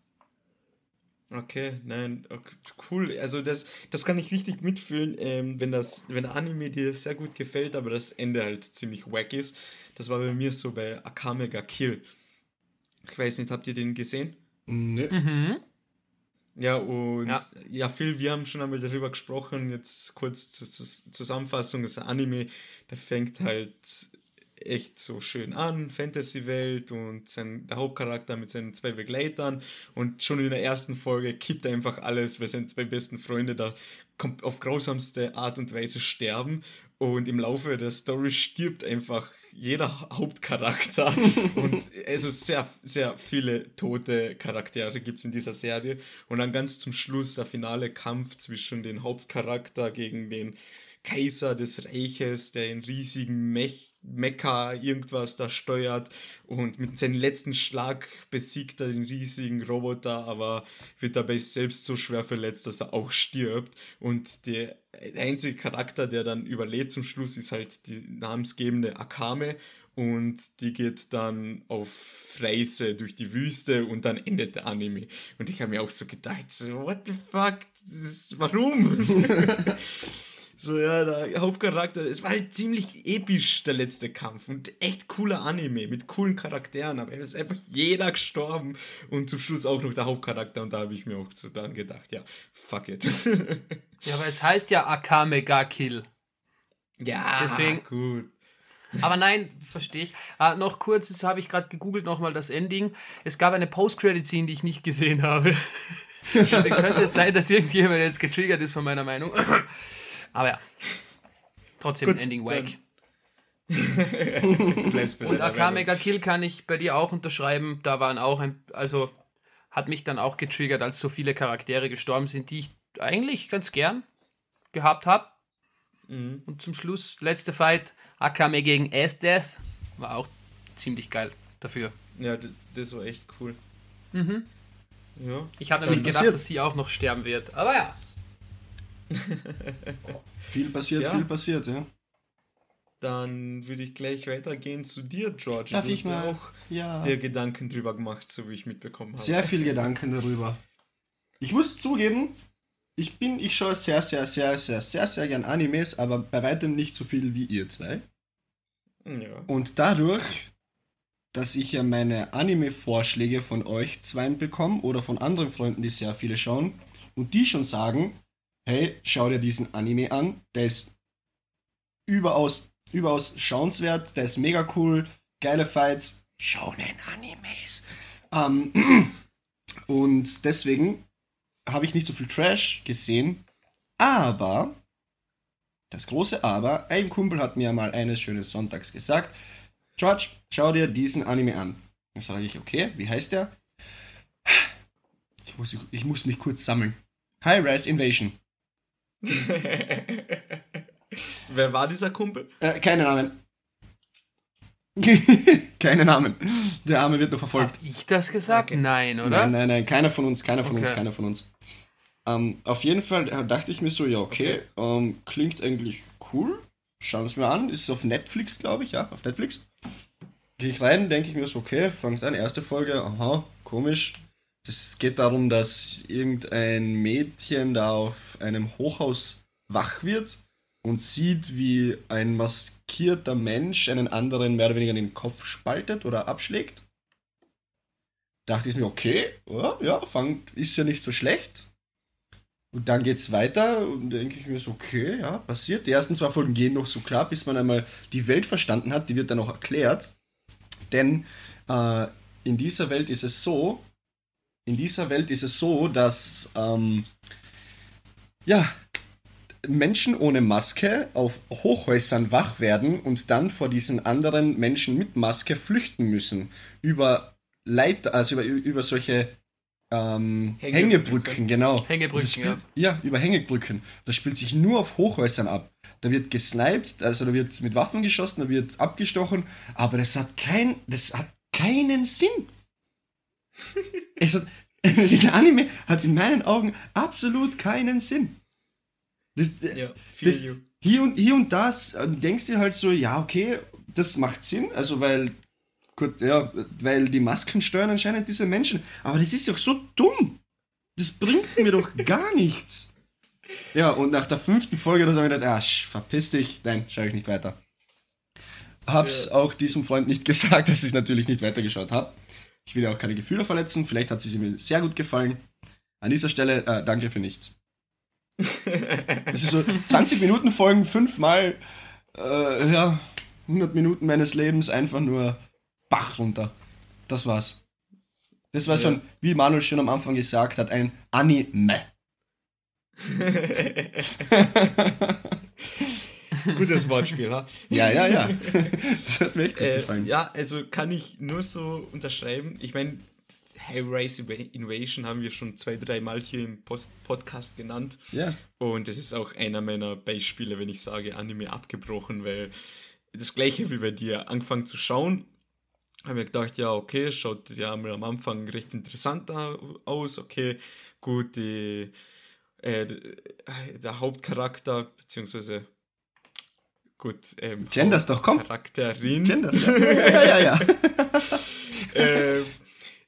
Okay, nein, okay, cool. Also das, das kann ich richtig mitfühlen, ähm, wenn das, wenn der Anime dir sehr gut gefällt, aber das Ende halt ziemlich wack ist. Das war bei mir so bei Akame ga Kill. Ich weiß nicht, habt ihr den gesehen? Nö. Mhm. Ja, und ja. ja, Phil, wir haben schon einmal darüber gesprochen. Jetzt kurz zur Zusammenfassung: Das Anime, der fängt halt echt so schön an, Fantasy-Welt und sein, der Hauptcharakter mit seinen zwei Begleitern und schon in der ersten Folge kippt einfach alles, weil seine zwei besten Freunde da auf grausamste Art und Weise sterben und im Laufe der Story stirbt einfach jeder Hauptcharakter. Und also sehr, sehr viele tote Charaktere gibt es in dieser Serie. Und dann ganz zum Schluss der finale Kampf zwischen den Hauptcharakter gegen den Kaiser des Reiches, der in riesigen Mech Mecha irgendwas da steuert und mit seinem letzten Schlag besiegt er den riesigen Roboter, aber wird dabei selbst so schwer verletzt, dass er auch stirbt. Und der einzige Charakter, der dann überlebt zum Schluss, ist halt die namensgebende Akame und die geht dann auf Reise durch die Wüste und dann endet der Anime. Und ich habe mir auch so gedacht, so, what the fuck, das, warum? So, ja, der Hauptcharakter, es war halt ziemlich episch, der letzte Kampf. Und echt cooler Anime mit coolen Charakteren. Aber es ist einfach jeder gestorben. Und zum Schluss auch noch der Hauptcharakter. Und da habe ich mir auch so dann gedacht, ja, fuck it. ja, aber es heißt ja Akame ga Kill. Ja, Deswegen, gut. Aber nein, verstehe ich. Ah, noch kurz, das habe ich gerade gegoogelt nochmal das Ending. Es gab eine Post-Credit-Scene, die ich nicht gesehen habe. Könnte es sein, dass irgendjemand jetzt getriggert ist von meiner Meinung. Aber ja, trotzdem Gut, Ending wack. und Akame ga Kill kann ich bei dir auch unterschreiben. Da waren auch ein, also hat mich dann auch getriggert, als so viele Charaktere gestorben sind, die ich eigentlich ganz gern gehabt habe. Mhm. Und zum Schluss, letzte Fight, Akame gegen Ass-Death, war auch ziemlich geil dafür. Ja, das war echt cool. Mhm. Ja. Ich habe nämlich gedacht, dass sie auch noch sterben wird. Aber ja, viel passiert, ja. viel passiert, ja. dann würde ich gleich weitergehen zu dir, George. Darf du ich mal? auch Ja. dir Gedanken drüber gemacht, so wie ich mitbekommen habe. Sehr viel Gedanken darüber. Ich muss zugeben, ich bin, ich schaue sehr, sehr, sehr, sehr, sehr, sehr gern Animes, aber bei weitem nicht so viel wie ihr zwei. Ja. Und dadurch, dass ich ja meine Anime-Vorschläge von euch zweien bekomme oder von anderen Freunden, die sehr viele schauen, und die schon sagen, hey, schau dir diesen Anime an, der ist überaus, überaus schauenswert, der ist mega cool, geile Fights, Shonen Animes. Ähm, und deswegen habe ich nicht so viel Trash gesehen, aber, das große Aber, ein Kumpel hat mir mal eines schönen Sonntags gesagt, George, schau dir diesen Anime an. Dann sage ich, okay, wie heißt der? Ich muss, ich muss mich kurz sammeln. High Rise Invasion. Wer war dieser Kumpel? Äh, keine Namen. keine Namen. Der Arme wird noch verfolgt. Hab ich das gesagt? Okay. Nein, oder? Nein, nein, nein, keiner von uns, keiner von uns, Okay. keiner von uns. Ähm, auf jeden Fall dachte ich mir so, ja, okay, Ähm, klingt eigentlich cool. Schauen wir es mir an. Ist auf Netflix, glaube ich, ja, auf Netflix. Gehe ich rein, denke ich mir so, okay, fangt an, erste Folge, aha, komisch. Es geht darum, dass irgendein Mädchen da auf einem Hochhaus wach wird und sieht, wie ein maskierter Mensch einen anderen mehr oder weniger den Kopf spaltet oder abschlägt dachte ich mir, okay, ja, ja, fangt, ist ja nicht so schlecht. Und dann geht's weiter und denke ich mir so, okay, ja, passiert. Die ersten zwei Folgen gehen noch so klar, bis man einmal die Welt verstanden hat. Die wird dann auch erklärt. Denn äh, in dieser Welt ist es so, in dieser Welt ist es so, dass ähm, ja, Menschen ohne Maske auf Hochhäusern wach werden und dann vor diesen anderen Menschen mit Maske flüchten müssen. Über Leiter, also über, über solche ähm, Hängebrücken. Hängebrücken, genau. Hängebrücken, spielt, ja. über Hängebrücken. Das spielt sich nur auf Hochhäusern ab. Da wird gesniped, also da wird mit Waffen geschossen, da wird abgestochen, aber das hat kein, das hat keinen Sinn. es hat, dieser Anime hat in meinen Augen absolut keinen Sinn. Das, Ja, feel das, you. hier und hier und das äh, denkst du halt so, ja, okay, das macht Sinn, also weil gut, ja, weil die Masken steuern anscheinend diese Menschen, aber das ist doch so dumm. Das bringt mir doch gar nichts. Ja, und nach der fünften Folge da habe ich gedacht, ah, verpiss dich, nein, schaue ich nicht weiter. Hab's Ja. auch diesem Freund nicht gesagt, dass ich natürlich nicht weitergeschaut habe. Ich will ja auch keine Gefühle verletzen, vielleicht hat sie mir sehr gut gefallen. An dieser Stelle, äh, danke für nichts. Es ist so 20 Minuten Folgen, fünfmal, äh, ja, 100 Minuten meines Lebens einfach nur Bach runter. Das war's. Das war so Ja. ein, wie Manuel schon am Anfang gesagt hat, ein Anime. Gutes Wortspiel, ha? Ja, ja, ja. Das hat mir echt gut Äh, gefallen. ja, also kann ich nur so unterschreiben. Ich meine, High Rise Invasion haben wir schon zwei, dreimal hier im Post Podcast genannt. Ja. Und das ist auch einer meiner Beispiele, wenn ich sage, Anime abgebrochen, weil das gleiche wie bei dir, angefangen zu schauen, habe mir gedacht, ja, okay, schaut ja mal am Anfang recht interessant aus, okay, gut, die, äh, d- der Hauptcharakter, beziehungsweise, gut, ähm, Genders doch, komm. Charakterin, Genders. Ja, ja, ja. ja. ähm,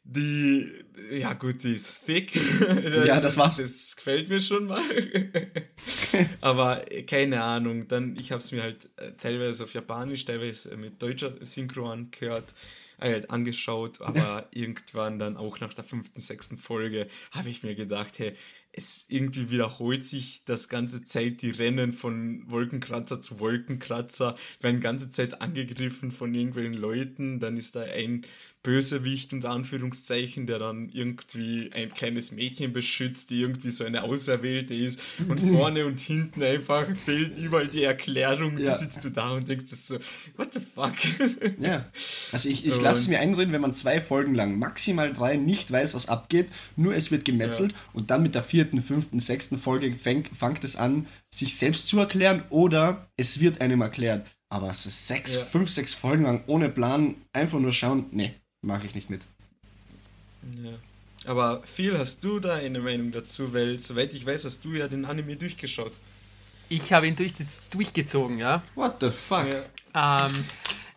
die, ja gut, die ist thick. Ja, das war's. Das gefällt mir schon mal. Aber äh, keine Ahnung, dann, ich habe es mir halt äh, teilweise auf Japanisch, teilweise mit deutscher Synchro angehört, äh, halt angeschaut, aber irgendwann dann auch nach der fünften, sechsten Folge habe ich mir gedacht, hey, es irgendwie wiederholt sich das ganze Zeit die Rennen von Wolkenkratzer zu Wolkenkratzer, werden ganze Zeit angegriffen von irgendwelchen Leuten, dann ist da ein Bösewicht unter Anführungszeichen, der dann irgendwie ein kleines Mädchen beschützt, die irgendwie so eine Auserwählte ist und vorne und hinten einfach fehlt überall die Erklärung, Ja. sitzt du da und denkst das so, what the fuck? Ja. Also ich, ich lasse es mir einreden, wenn man zwei Folgen lang, maximal drei, nicht weiß, was abgeht, nur es wird gemetzelt und dann mit der vierten, fünften, sechsten Folge fängt, fängt es an, sich selbst zu erklären oder es wird einem erklärt. Aber so sechs, Ja. fünf, sechs Folgen lang ohne Plan, einfach nur schauen, nee, mache ich nicht mit. Ja. Aber viel hast du da eine Meinung dazu, weil soweit ich weiß, hast du ja den Anime durchgeschaut. Ich habe ihn durch, durchgezogen, ja. What the fuck? Ja. Ähm,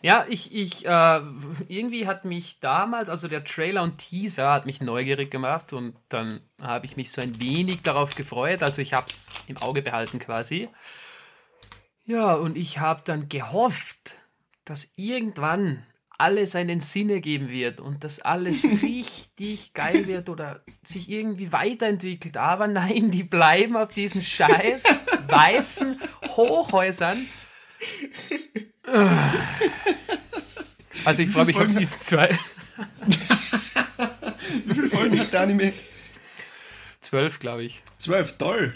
ja, ich, ich, äh, irgendwie hat mich damals, also der Trailer und Teaser hat mich neugierig gemacht und dann habe ich mich so ein wenig darauf gefreut. Also ich habe es im Auge behalten quasi. Ja, und ich habe dann gehofft, dass irgendwann alles einen Sinn ergeben wird und dass alles richtig geil wird oder sich irgendwie weiterentwickelt. Aber nein, die bleiben auf diesen scheiß weißen Hochhäusern. Also ich freue mich auf Season 2. Wie viele Folgen hat der Anime? Zwölf, glaube ich. Zwölf, toll.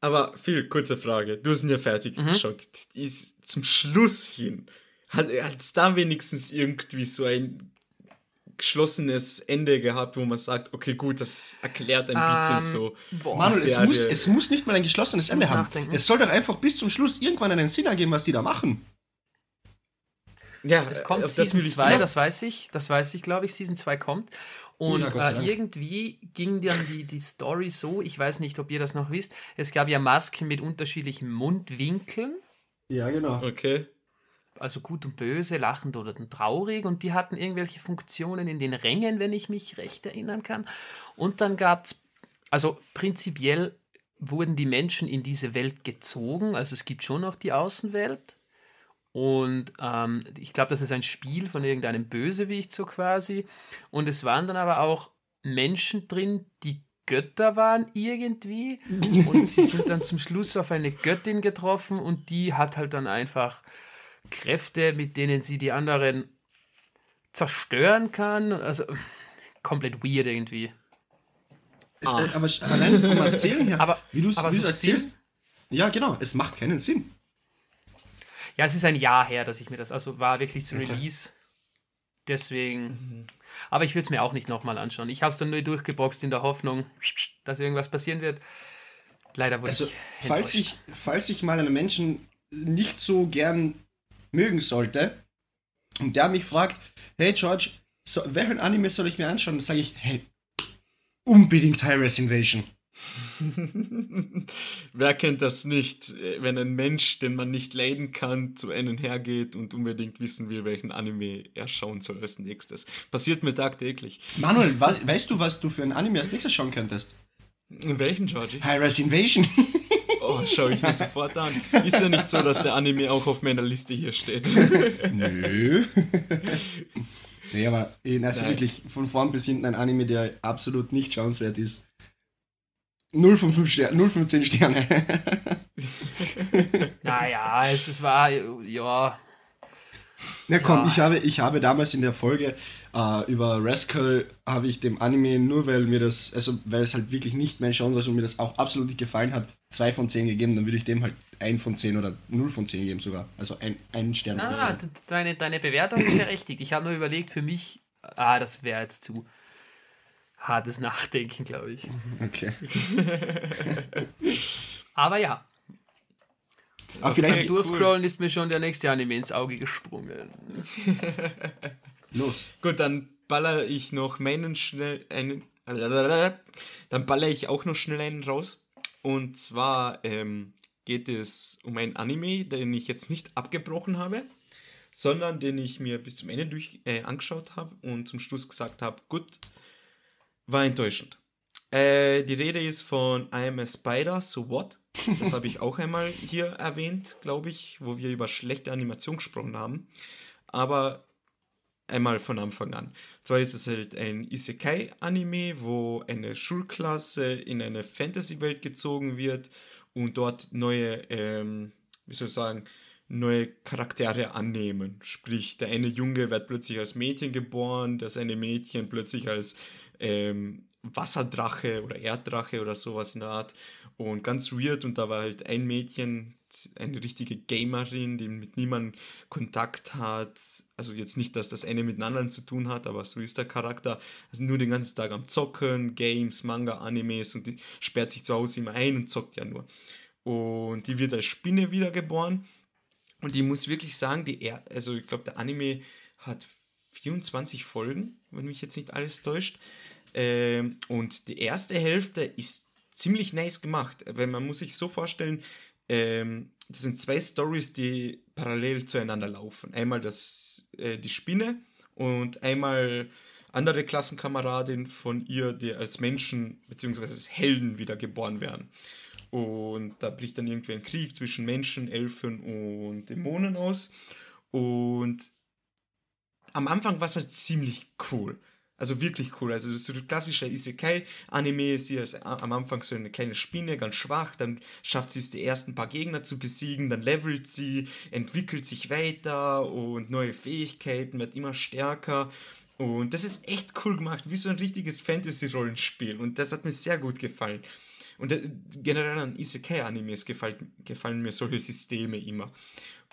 Aber viel kurze Frage. Du hast ihn ja fertig mhm. geschaut. Ist zum Schluss hin. Hat es da wenigstens irgendwie so ein geschlossenes Ende gehabt, wo man sagt, okay, gut, das erklärt ein bisschen um, ähm, so. Boah, Manuel, es muss, es muss nicht mal ein geschlossenes Ende haben. Nachdenken. Es soll doch einfach bis zum Schluss irgendwann einen Sinn ergeben, was die da machen. Ja, es kommt Season 2, das weiß ich. Das weiß ich, glaube ich. Season 2 kommt. Und ja, äh, irgendwie ging dann die, die Story so, ich weiß nicht, ob ihr das noch wisst, es gab ja Masken mit unterschiedlichen Mundwinkeln. Ja, genau. Okay. Also gut und böse, lachend oder traurig und die hatten irgendwelche Funktionen in den Rängen, wenn ich mich recht erinnern kann. Und dann gab es, also prinzipiell wurden die Menschen in diese Welt gezogen, also es gibt schon noch die Außenwelt, und ähm, ich glaube, das ist ein Spiel von irgendeinem Bösewicht so quasi. Und es waren dann aber auch Menschen drin, die Götter waren irgendwie. Und sie sind dann zum Schluss auf eine Göttin getroffen und die hat halt dann einfach Kräfte, mit denen sie die anderen zerstören kann. Also komplett weird irgendwie. Ah. Aber allein vom Erzählen her, aber, wie du es so erzählst, ja genau, es macht keinen Sinn. Ja, es ist ein Jahr her, dass ich mir das, also war wirklich zu Release. Deswegen. Mhm. Aber ich würde es mir auch nicht nochmal anschauen. Ich habe es dann nur durchgeboxt in der Hoffnung, dass irgendwas passieren wird. Leider wurde also, ich. Falls ich, falls ich mal einen Menschen nicht so gern mögen sollte und der mich fragt, hey George, so, welchen Anime soll ich mir anschauen? Dann sage ich, hey, unbedingt High-Res Invasion. Wer kennt das nicht, wenn ein Mensch, den man nicht leiden kann, zu einem hergeht und unbedingt wissen will, welchen Anime er schauen soll als nächstes? Passiert mir tagtäglich. Manuel, weißt du, was du für ein Anime als nächstes schauen könntest? In welchen, Georgie? High-Res Invasion. Oh, schau ich mir sofort an. Ist ja nicht so, dass der Anime auch auf meiner Liste hier steht. Nö. nee, aber also wirklich von vorn bis hinten ein Anime, der absolut nicht schauenswert ist. 0 von 5 Sterne, 0 von 10 Sterne. naja, es, es war, ja. Na komm, ja. ich, habe, ich habe damals in der Folge äh, über Rascal habe ich dem Anime nur weil mir das, also weil es halt wirklich nicht mein Genre ist und mir das auch absolut nicht gefallen hat, 2 von 10 gegeben, dann würde ich dem halt 1 von 10 oder 0 von 10 geben sogar. Also ein, ein Stern ah, von 10. Deine, deine Bewertung ist berechtigt. Ich habe nur überlegt, für mich, ah, das wäre jetzt zu hartes Nachdenken, glaube ich. Okay. Aber ja. Okay, vielleicht durchscrollen cool. ist mir schon der nächste Anime ins Auge gesprungen. Los. Gut, dann baller ich noch meinen schnell einen. Dann baller ich auch noch schnell einen raus. Und zwar ähm, geht es um einen Anime, den ich jetzt nicht abgebrochen habe, sondern den ich mir bis zum Ende durch äh, angeschaut habe und zum Schluss gesagt habe, gut, war enttäuschend. Äh, die Rede ist von I am a Spider, so what? Das habe ich auch einmal hier erwähnt, glaube ich, wo wir über schlechte Animation gesprochen haben. Aber einmal von Anfang an. Zwar ist es halt ein Isekai-Anime, wo eine Schulklasse in eine Fantasy-Welt gezogen wird und dort neue, ähm, wie soll ich sagen, neue Charaktere annehmen. Sprich, der eine Junge wird plötzlich als Mädchen geboren, das eine Mädchen plötzlich als ähm, Wasserdrache oder Erddrache oder sowas in der Art. Und ganz weird. Und da war halt ein Mädchen, eine richtige Gamerin, die mit niemandem Kontakt hat. Also jetzt nicht, dass das eine mit dem anderen zu tun hat, aber so ist der Charakter. Also nur den ganzen Tag am Zocken, Games, Manga, Animes und die sperrt sich zu Hause immer ein und zockt ja nur. Und die wird als Spinne wiedergeboren. Und ich muss wirklich sagen, die er also ich glaube, der Anime hat 24 Folgen, wenn mich jetzt nicht alles täuscht. Ähm, und die erste Hälfte ist ziemlich nice gemacht, weil man muss sich so vorstellen, ähm, das sind zwei Stories, die parallel zueinander laufen. Einmal das, äh, die Spinne und einmal andere Klassenkameradin von ihr, die als Menschen bzw. als Helden wieder geboren werden. Und da bricht dann irgendwie ein Krieg zwischen Menschen, Elfen und Dämonen aus. Und am Anfang war es halt ziemlich cool. Also wirklich cool. Also so ein klassischer Isekai-Anime ist sie als, am Anfang so eine kleine Spinne, ganz schwach, dann schafft sie es, die ersten paar Gegner zu besiegen, dann levelt sie, entwickelt sich weiter und neue Fähigkeiten, wird immer stärker. Und das ist echt cool gemacht, wie so ein richtiges Fantasy-Rollenspiel. Und das hat mir sehr gut gefallen. Und äh, generell an Isekai-Animes gefallen, gefallen mir solche Systeme immer.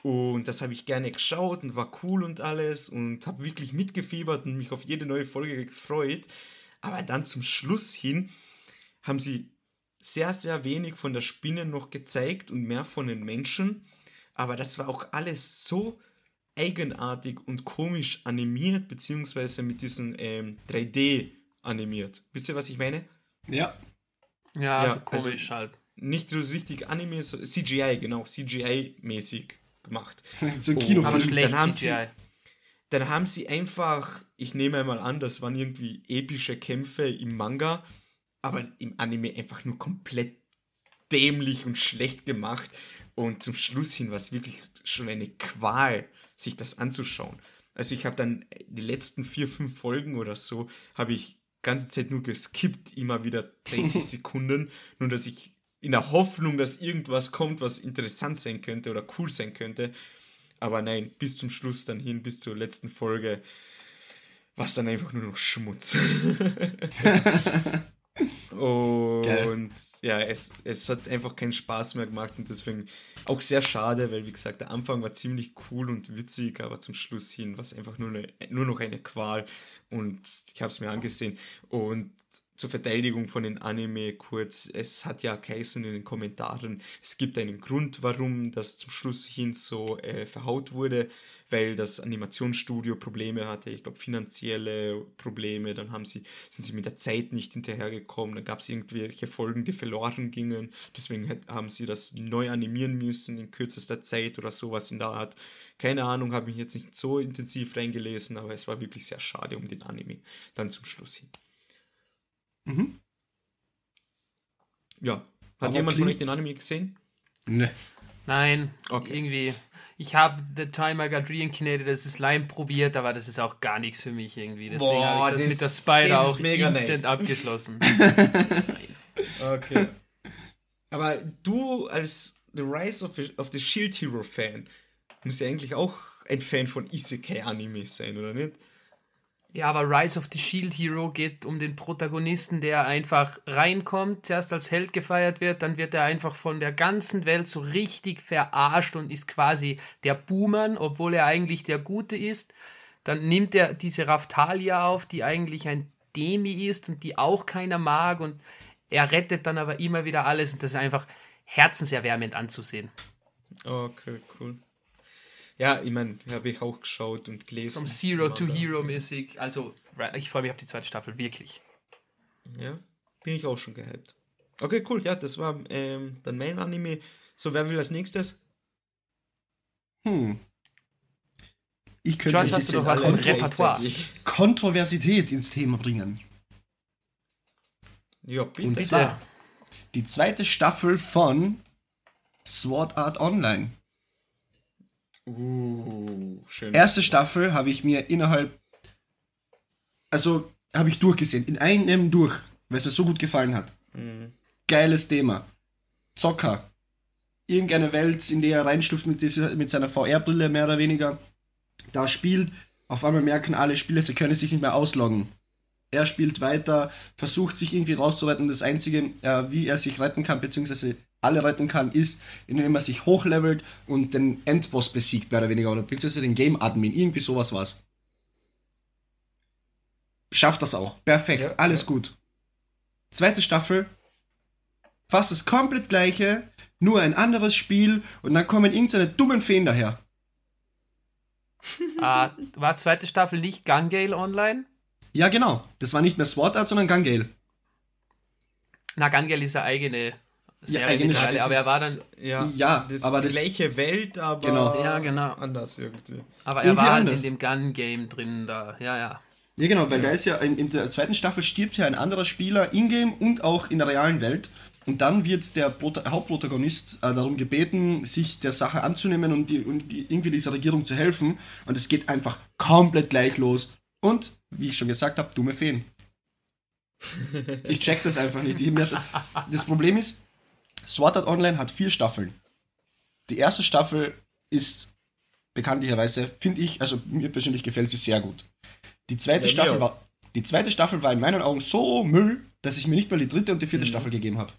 Und das habe ich gerne geschaut und war cool und alles und habe wirklich mitgefiebert und mich auf jede neue Folge gefreut. Aber dann zum Schluss hin haben sie sehr, sehr wenig von der Spinne noch gezeigt und mehr von den Menschen. Aber das war auch alles so eigenartig und komisch animiert, beziehungsweise mit diesen ähm, 3D animiert. Wisst ihr, was ich meine? Ja. Ja, ja also komisch also halt. Nicht so richtig Anime, so CGI, genau, CGI-mäßig gemacht. so ein Kinofilm. Aber schlecht dann haben CGI. Sie, dann haben sie einfach, ich nehme einmal an, das waren irgendwie epische Kämpfe im Manga, aber im Anime einfach nur komplett dämlich und schlecht gemacht. Und zum Schluss hin war es wirklich schon eine Qual, sich das anzuschauen. Also ich habe dann die letzten vier, fünf Folgen oder so, habe ich ganze Zeit nur geskippt, immer wieder 30 Sekunden, nur dass ich in der Hoffnung, dass irgendwas kommt, was interessant sein könnte oder cool sein könnte. Aber nein, bis zum Schluss dann hin, bis zur letzten Folge, war es dann einfach nur noch Schmutz. und Geil. ja, es, es hat einfach keinen Spaß mehr gemacht und deswegen auch sehr schade, weil wie gesagt, der Anfang war ziemlich cool und witzig, aber zum Schluss hin war es einfach nur, eine, nur noch eine Qual und ich habe es mir angesehen und zur Verteidigung von den Anime kurz, es hat ja geheißen in den Kommentaren, es gibt einen Grund, warum das zum Schluss hin so äh, verhaut wurde, weil das Animationsstudio Probleme hatte, ich glaube finanzielle Probleme, dann haben sie, sind sie mit der Zeit nicht hinterhergekommen, dann gab es irgendwelche Folgen, die verloren gingen, deswegen haben sie das neu animieren müssen in kürzester Zeit oder sowas in der Art. Keine Ahnung, habe mich jetzt nicht so intensiv reingelesen, aber es war wirklich sehr schade um den Anime dann zum Schluss hin. Mhm. Ja. Hat Aber jemand von euch den Anime gesehen? Ne. Nein, okay. irgendwie. Ich habe The Time I Got Reincarnated das Slime probiert, aber das ist auch gar nichts für mich irgendwie. Deswegen habe ich das, das, mit der Spider auch instant nice. abgeschlossen. okay. Aber du als The Rise of, of the Shield Hero Fan musst ja eigentlich auch ein Fan von Isekai-Animes sein, oder nicht? Ja, aber Rise of the Shield Hero geht um den Protagonisten, der einfach reinkommt, zuerst als Held gefeiert wird, dann wird er einfach von der ganzen Welt so richtig verarscht und ist quasi der Boomer, obwohl er eigentlich der Gute ist. Dann nimmt er diese Raftalia auf, die eigentlich ein Demi ist und die auch keiner mag und er rettet dann aber immer wieder alles und das ist einfach herzenserwärmend anzusehen. Okay, cool. Ja, ich meine, habe ich auch geschaut und gelesen. From Zero to Hero mäßig. Also, ich freue mich auf die zweite Staffel, wirklich. Ja, bin ich auch schon gehypt. Okay, cool. Ja, das war ähm, dann mein Anime. So, wer will als nächstes? Hm. Ich könnte George, hast du doch was im Repertoire. Kontroversität ins Thema bringen. Ja, bitte. Und zwar die zweite Staffel von Sword Art Online. Uh, schön. Erste Staffel habe ich mir innerhalb, also habe ich durchgesehen, in einem durch, weil es mir so gut gefallen hat. Mhm. Geiles Thema. Zocker. Irgendeine Welt, in der er reinstuft mit, dieser, mit seiner VR-Brille, mehr oder weniger. Da spielt, auf einmal merken alle Spieler, sie können sich nicht mehr ausloggen. Er spielt weiter, versucht sich irgendwie rauszuretten. Das Einzige, äh, wie er sich retten kann, beziehungsweise alle retten kann, ist, indem er sich hochlevelt und den Endboss besiegt, mehr oder weniger, oder beziehungsweise den Game Admin, irgendwie sowas war's. Schafft das auch. Perfekt, ja, alles ja. gut. Zweite Staffel, fast das komplett gleiche, nur ein anderes Spiel und dann kommen irgendeine dummen Feen daher. ah, war zweite Staffel nicht Gangale online? Ja, genau. Das war nicht mehr Sword Art, sondern Gangale. Na, Gangale ist eine eigene Serie ja, mittlerweile, aber er war dann. Ja, ja das aber das gleiche Welt, aber genau. ja, genau. anders irgendwie. Aber er irgendwie war halt anders. in dem Gun-Game drin da, ja, ja. Ja, genau, weil ja. da ist ja in, in, der zweiten Staffel stirbt ja ein anderer Spieler in-game und auch in der realen Welt. Und dann wird der Prota Hauptprotagonist äh, darum gebeten, sich der Sache anzunehmen und, die, und die, irgendwie dieser Regierung zu helfen. Und es geht einfach komplett gleich los. Und, wie ich schon gesagt habe, dumme Feen. Ich check das einfach nicht. Ich, das Problem ist, Sword Art Online hat vier Staffeln. Die erste Staffel ist bekanntlicherweise, finde ich, also mir persönlich gefällt sie sehr gut. Die zweite, ja, Staffel war, die zweite Staffel war in meinen Augen so Müll, dass ich mir nicht mal die dritte und die vierte mhm. Staffel gegeben habe.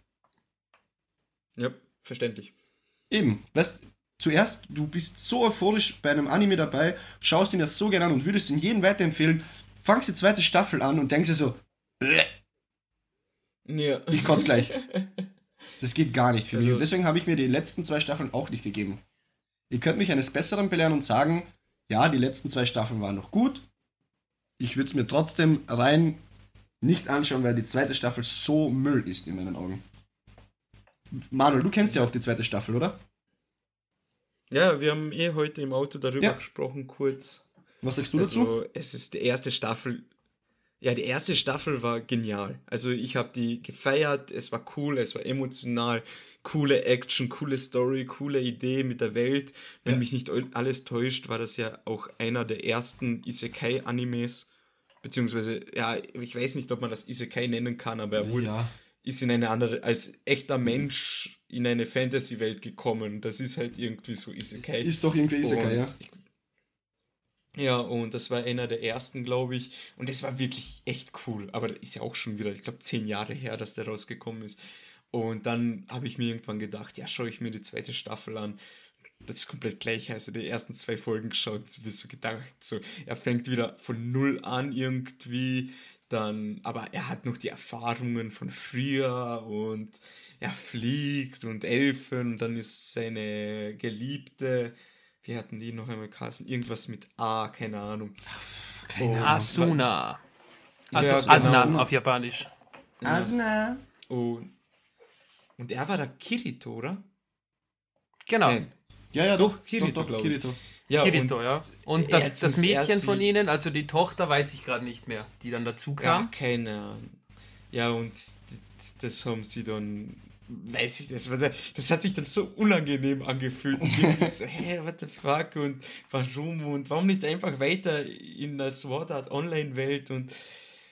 Ja, verständlich. Eben, weißt zuerst, du bist so euphorisch bei einem Anime dabei, schaust ihn ja so gerne an und würdest ihn jedem weiterempfehlen, fangst die zweite Staffel an und denkst dir so, ja. ich kotze gleich. Das geht gar nicht für also mich. Und deswegen habe ich mir die letzten zwei Staffeln auch nicht gegeben. Ihr könnt mich eines Besseren belehren und sagen, ja, die letzten zwei Staffeln waren noch gut. Ich würde es mir trotzdem rein nicht anschauen, weil die zweite Staffel so Müll ist in meinen Augen. Manuel, du kennst ja auch die zweite Staffel, oder? Ja, wir haben eh heute im Auto darüber ja. gesprochen, kurz. Was sagst du also, dazu? Es ist die erste Staffel. Ja, die erste Staffel war genial. Also ich habe die gefeiert, es war cool, es war emotional, coole Action, coole Story, coole Idee mit der Welt. Wenn ja. mich nicht alles täuscht, war das ja auch einer der ersten Isekai-Animes. Beziehungsweise, ja, ich weiß nicht, ob man das Isekai nennen kann, aber er wohl ja ist in eine andere, als echter Mensch in eine Fantasy-Welt gekommen. Das ist halt irgendwie so Isekai. Ist doch irgendwie Isekai, ja. Ja, und das war einer der ersten, glaube ich. Und das war wirklich echt cool. Aber das ist ja auch schon wieder, ich glaube, zehn Jahre her, dass der rausgekommen ist. Und dann habe ich mir irgendwann gedacht, ja, schaue ich mir die zweite Staffel an. Das ist komplett gleich. Also die ersten zwei Folgen geschaut, bist so gedacht, so, er fängt wieder von null an irgendwie dann, aber er hat noch die Erfahrungen von früher und er fliegt und Elfen und dann ist seine Geliebte, wie hatten die noch einmal Kassen? Irgendwas mit A, keine Ahnung. Keine Ahnung. Asuna. Also ja, genau. Asuna auf Japanisch. Asuna. Und, und er war der Kirito, oder? Genau. Nein. Ja, ja, doch, Kirito, doch, doch, Kirito. Ja, Kirito, und ja. Und das, das Mädchen von ihnen, also die Tochter, weiß ich gerade nicht mehr, die dann dazu kam. Ja, keine Ahnung. Ja, und das haben sie dann, weiß ich, das, das hat sich dann so unangenehm angefühlt. Ich so, hä, what the fuck und warum und warum nicht einfach weiter in der Sword Art Online-Welt und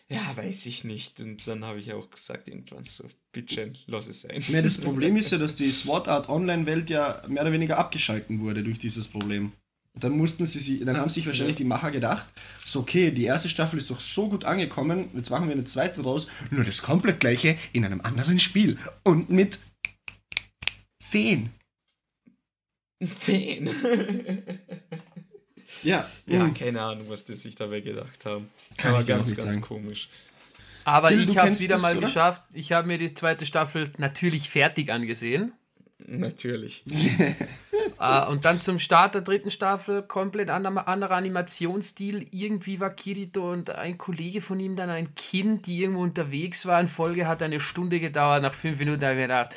ja, weiß ich nicht. Und dann habe ich auch gesagt, irgendwann so, bitte, lass es sein. Ja, das Problem ist ja, dass die Sword Art Online-Welt ja mehr oder weniger abgeschalten wurde durch dieses Problem dann mussten sie sie, dann haben sich wahrscheinlich die Macher gedacht, so okay, die erste Staffel ist doch so gut angekommen, jetzt machen wir eine zweite draus, nur das komplett gleiche in einem anderen Spiel und mit Feen. Feen. ja. Ja, hm. keine Ahnung, was die sich dabei gedacht haben. Kann Aber ganz, ganz sagen. komisch. Aber Phil, ich habe es wieder das, mal oder? geschafft. Ich habe mir die zweite Staffel natürlich fertig angesehen. Natürlich. uh, und dann zum Start der dritten Staffel komplett anderer, anderer Animationsstil. Irgendwie war Kirito und ein Kollege von ihm dann ein Kind, die irgendwo unterwegs war. In Folge hat eine Stunde gedauert. Nach fünf Minuten habe ich mir gedacht,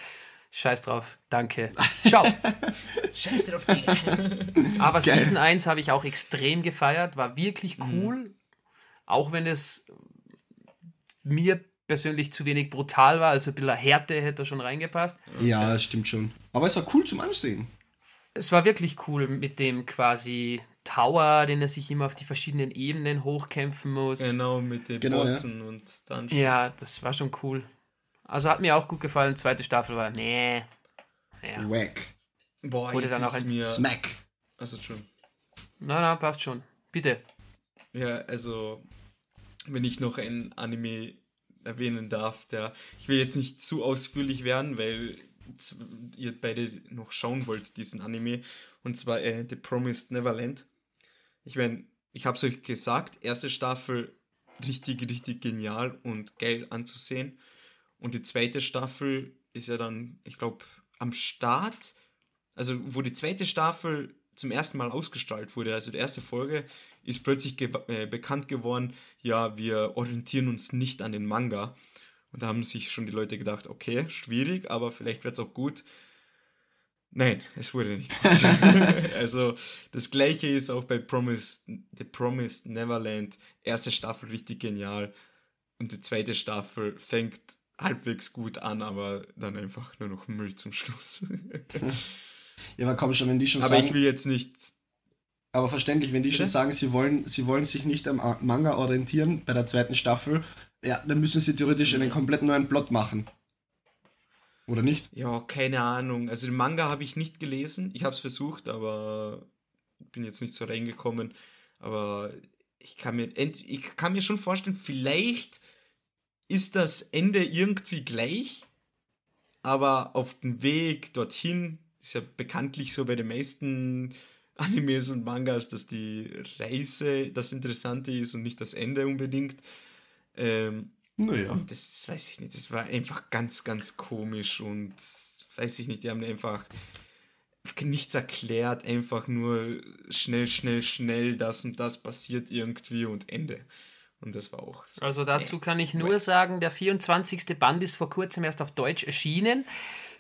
Scheiß drauf, danke. Ciao. Scheiß drauf. Aber Geil. Season 1 habe ich auch extrem gefeiert, war wirklich mhm. cool. Mhm. Auch wenn es mir persönlich zu wenig brutal war, also ein bisschen Härte hätte schon reingepasst. Ja, stimmt schon. Aber es war cool zum Ansehen. Es war wirklich cool mit dem quasi Tower, den er sich immer auf die verschiedenen Ebenen hochkämpfen muss. Genau, mit den genau, Bossen ja. und dann. Ja, das war schon cool. Also hat mir auch gut gefallen. Zweite Staffel war, nee. Ja. Wack. Boah, Wurde dann auch ein mir... Smack. Also schon. Na, na, passt schon. Bitte. Ja, also, wenn ich noch ein Anime erwähnen darf. Der, ich will jetzt nicht zu ausführlich werden, weil ihr beide noch schauen wollt, diesen Anime. Und zwar äh, The Promised Neverland. Ich meine, ich habe es euch gesagt, erste Staffel richtig, richtig genial und geil anzusehen. Und die zweite Staffel ist ja dann, ich glaube, am Start, also wo die zweite Staffel zum ersten Mal ausgestrahlt wurde, also die erste Folge, ist plötzlich ge äh, bekannt geworden, ja, wir orientieren uns nicht an den Manga. Und da haben sich schon die Leute gedacht, okay, schwierig, aber vielleicht wird es auch gut. Nein, es wurde nicht. also das gleiche ist auch bei Promised, The Promised Neverland. Erste Staffel richtig genial und die zweite Staffel fängt halbwegs gut an, aber dann einfach nur noch Müll zum Schluss. ja, aber komm schon, wenn die schon aber sagen... Aber ich will jetzt nicht... Aber verständlich, wenn die Bitte? schon sagen, sie wollen, sie wollen sich nicht am Manga orientieren bei der zweiten Staffel, ja, dann müssen sie theoretisch einen komplett neuen Plot machen. Oder nicht? Ja, keine Ahnung. Also den Manga habe ich nicht gelesen. Ich habe es versucht, aber bin jetzt nicht so reingekommen. Aber ich kann mir, ich kann mir schon vorstellen, vielleicht ist das Ende irgendwie gleich, aber auf dem Weg dorthin ist ja bekanntlich so bei den meisten Animes und Mangas, dass die Reise das Interessante ist und nicht das Ende unbedingt. Ähm, naja. Das weiß ich nicht. Das war einfach ganz, ganz komisch und weiß ich nicht. Die haben einfach nichts erklärt, einfach nur schnell, schnell, schnell, das und das passiert irgendwie und Ende. Und das war auch so. Also dazu kann ich nur sagen, der 24. Band ist vor kurzem erst auf Deutsch erschienen,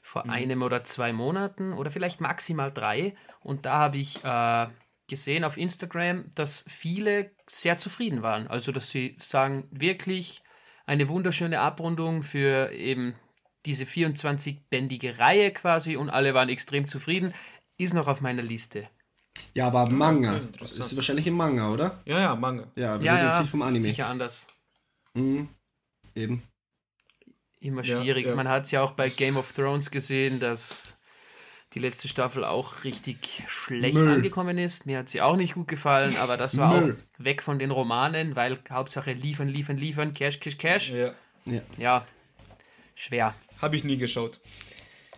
vor mhm. einem oder zwei Monaten oder vielleicht maximal drei. Und da habe ich äh, gesehen auf Instagram, dass viele sehr zufrieden waren. Also dass sie sagen, wirklich eine wunderschöne Abrundung für eben diese 24-bändige Reihe quasi und alle waren extrem zufrieden. Ist noch auf meiner Liste. Ja, aber Manga. Das ist wahrscheinlich ein Manga, oder? Ja, ja, Manga. Ja, ja, ja vom Anime. sicher anders. Mhm. Eben. Immer schwierig. Ja, ja. Man hat es ja auch bei Game of Thrones gesehen, dass die letzte Staffel auch richtig schlecht Müll. angekommen ist. Mir hat sie auch nicht gut gefallen, aber das war Müll. auch weg von den Romanen, weil Hauptsache liefern, liefern, liefern, Cash, Cash, Cash. Ja. Ja, ja. schwer. Habe ich nie geschaut.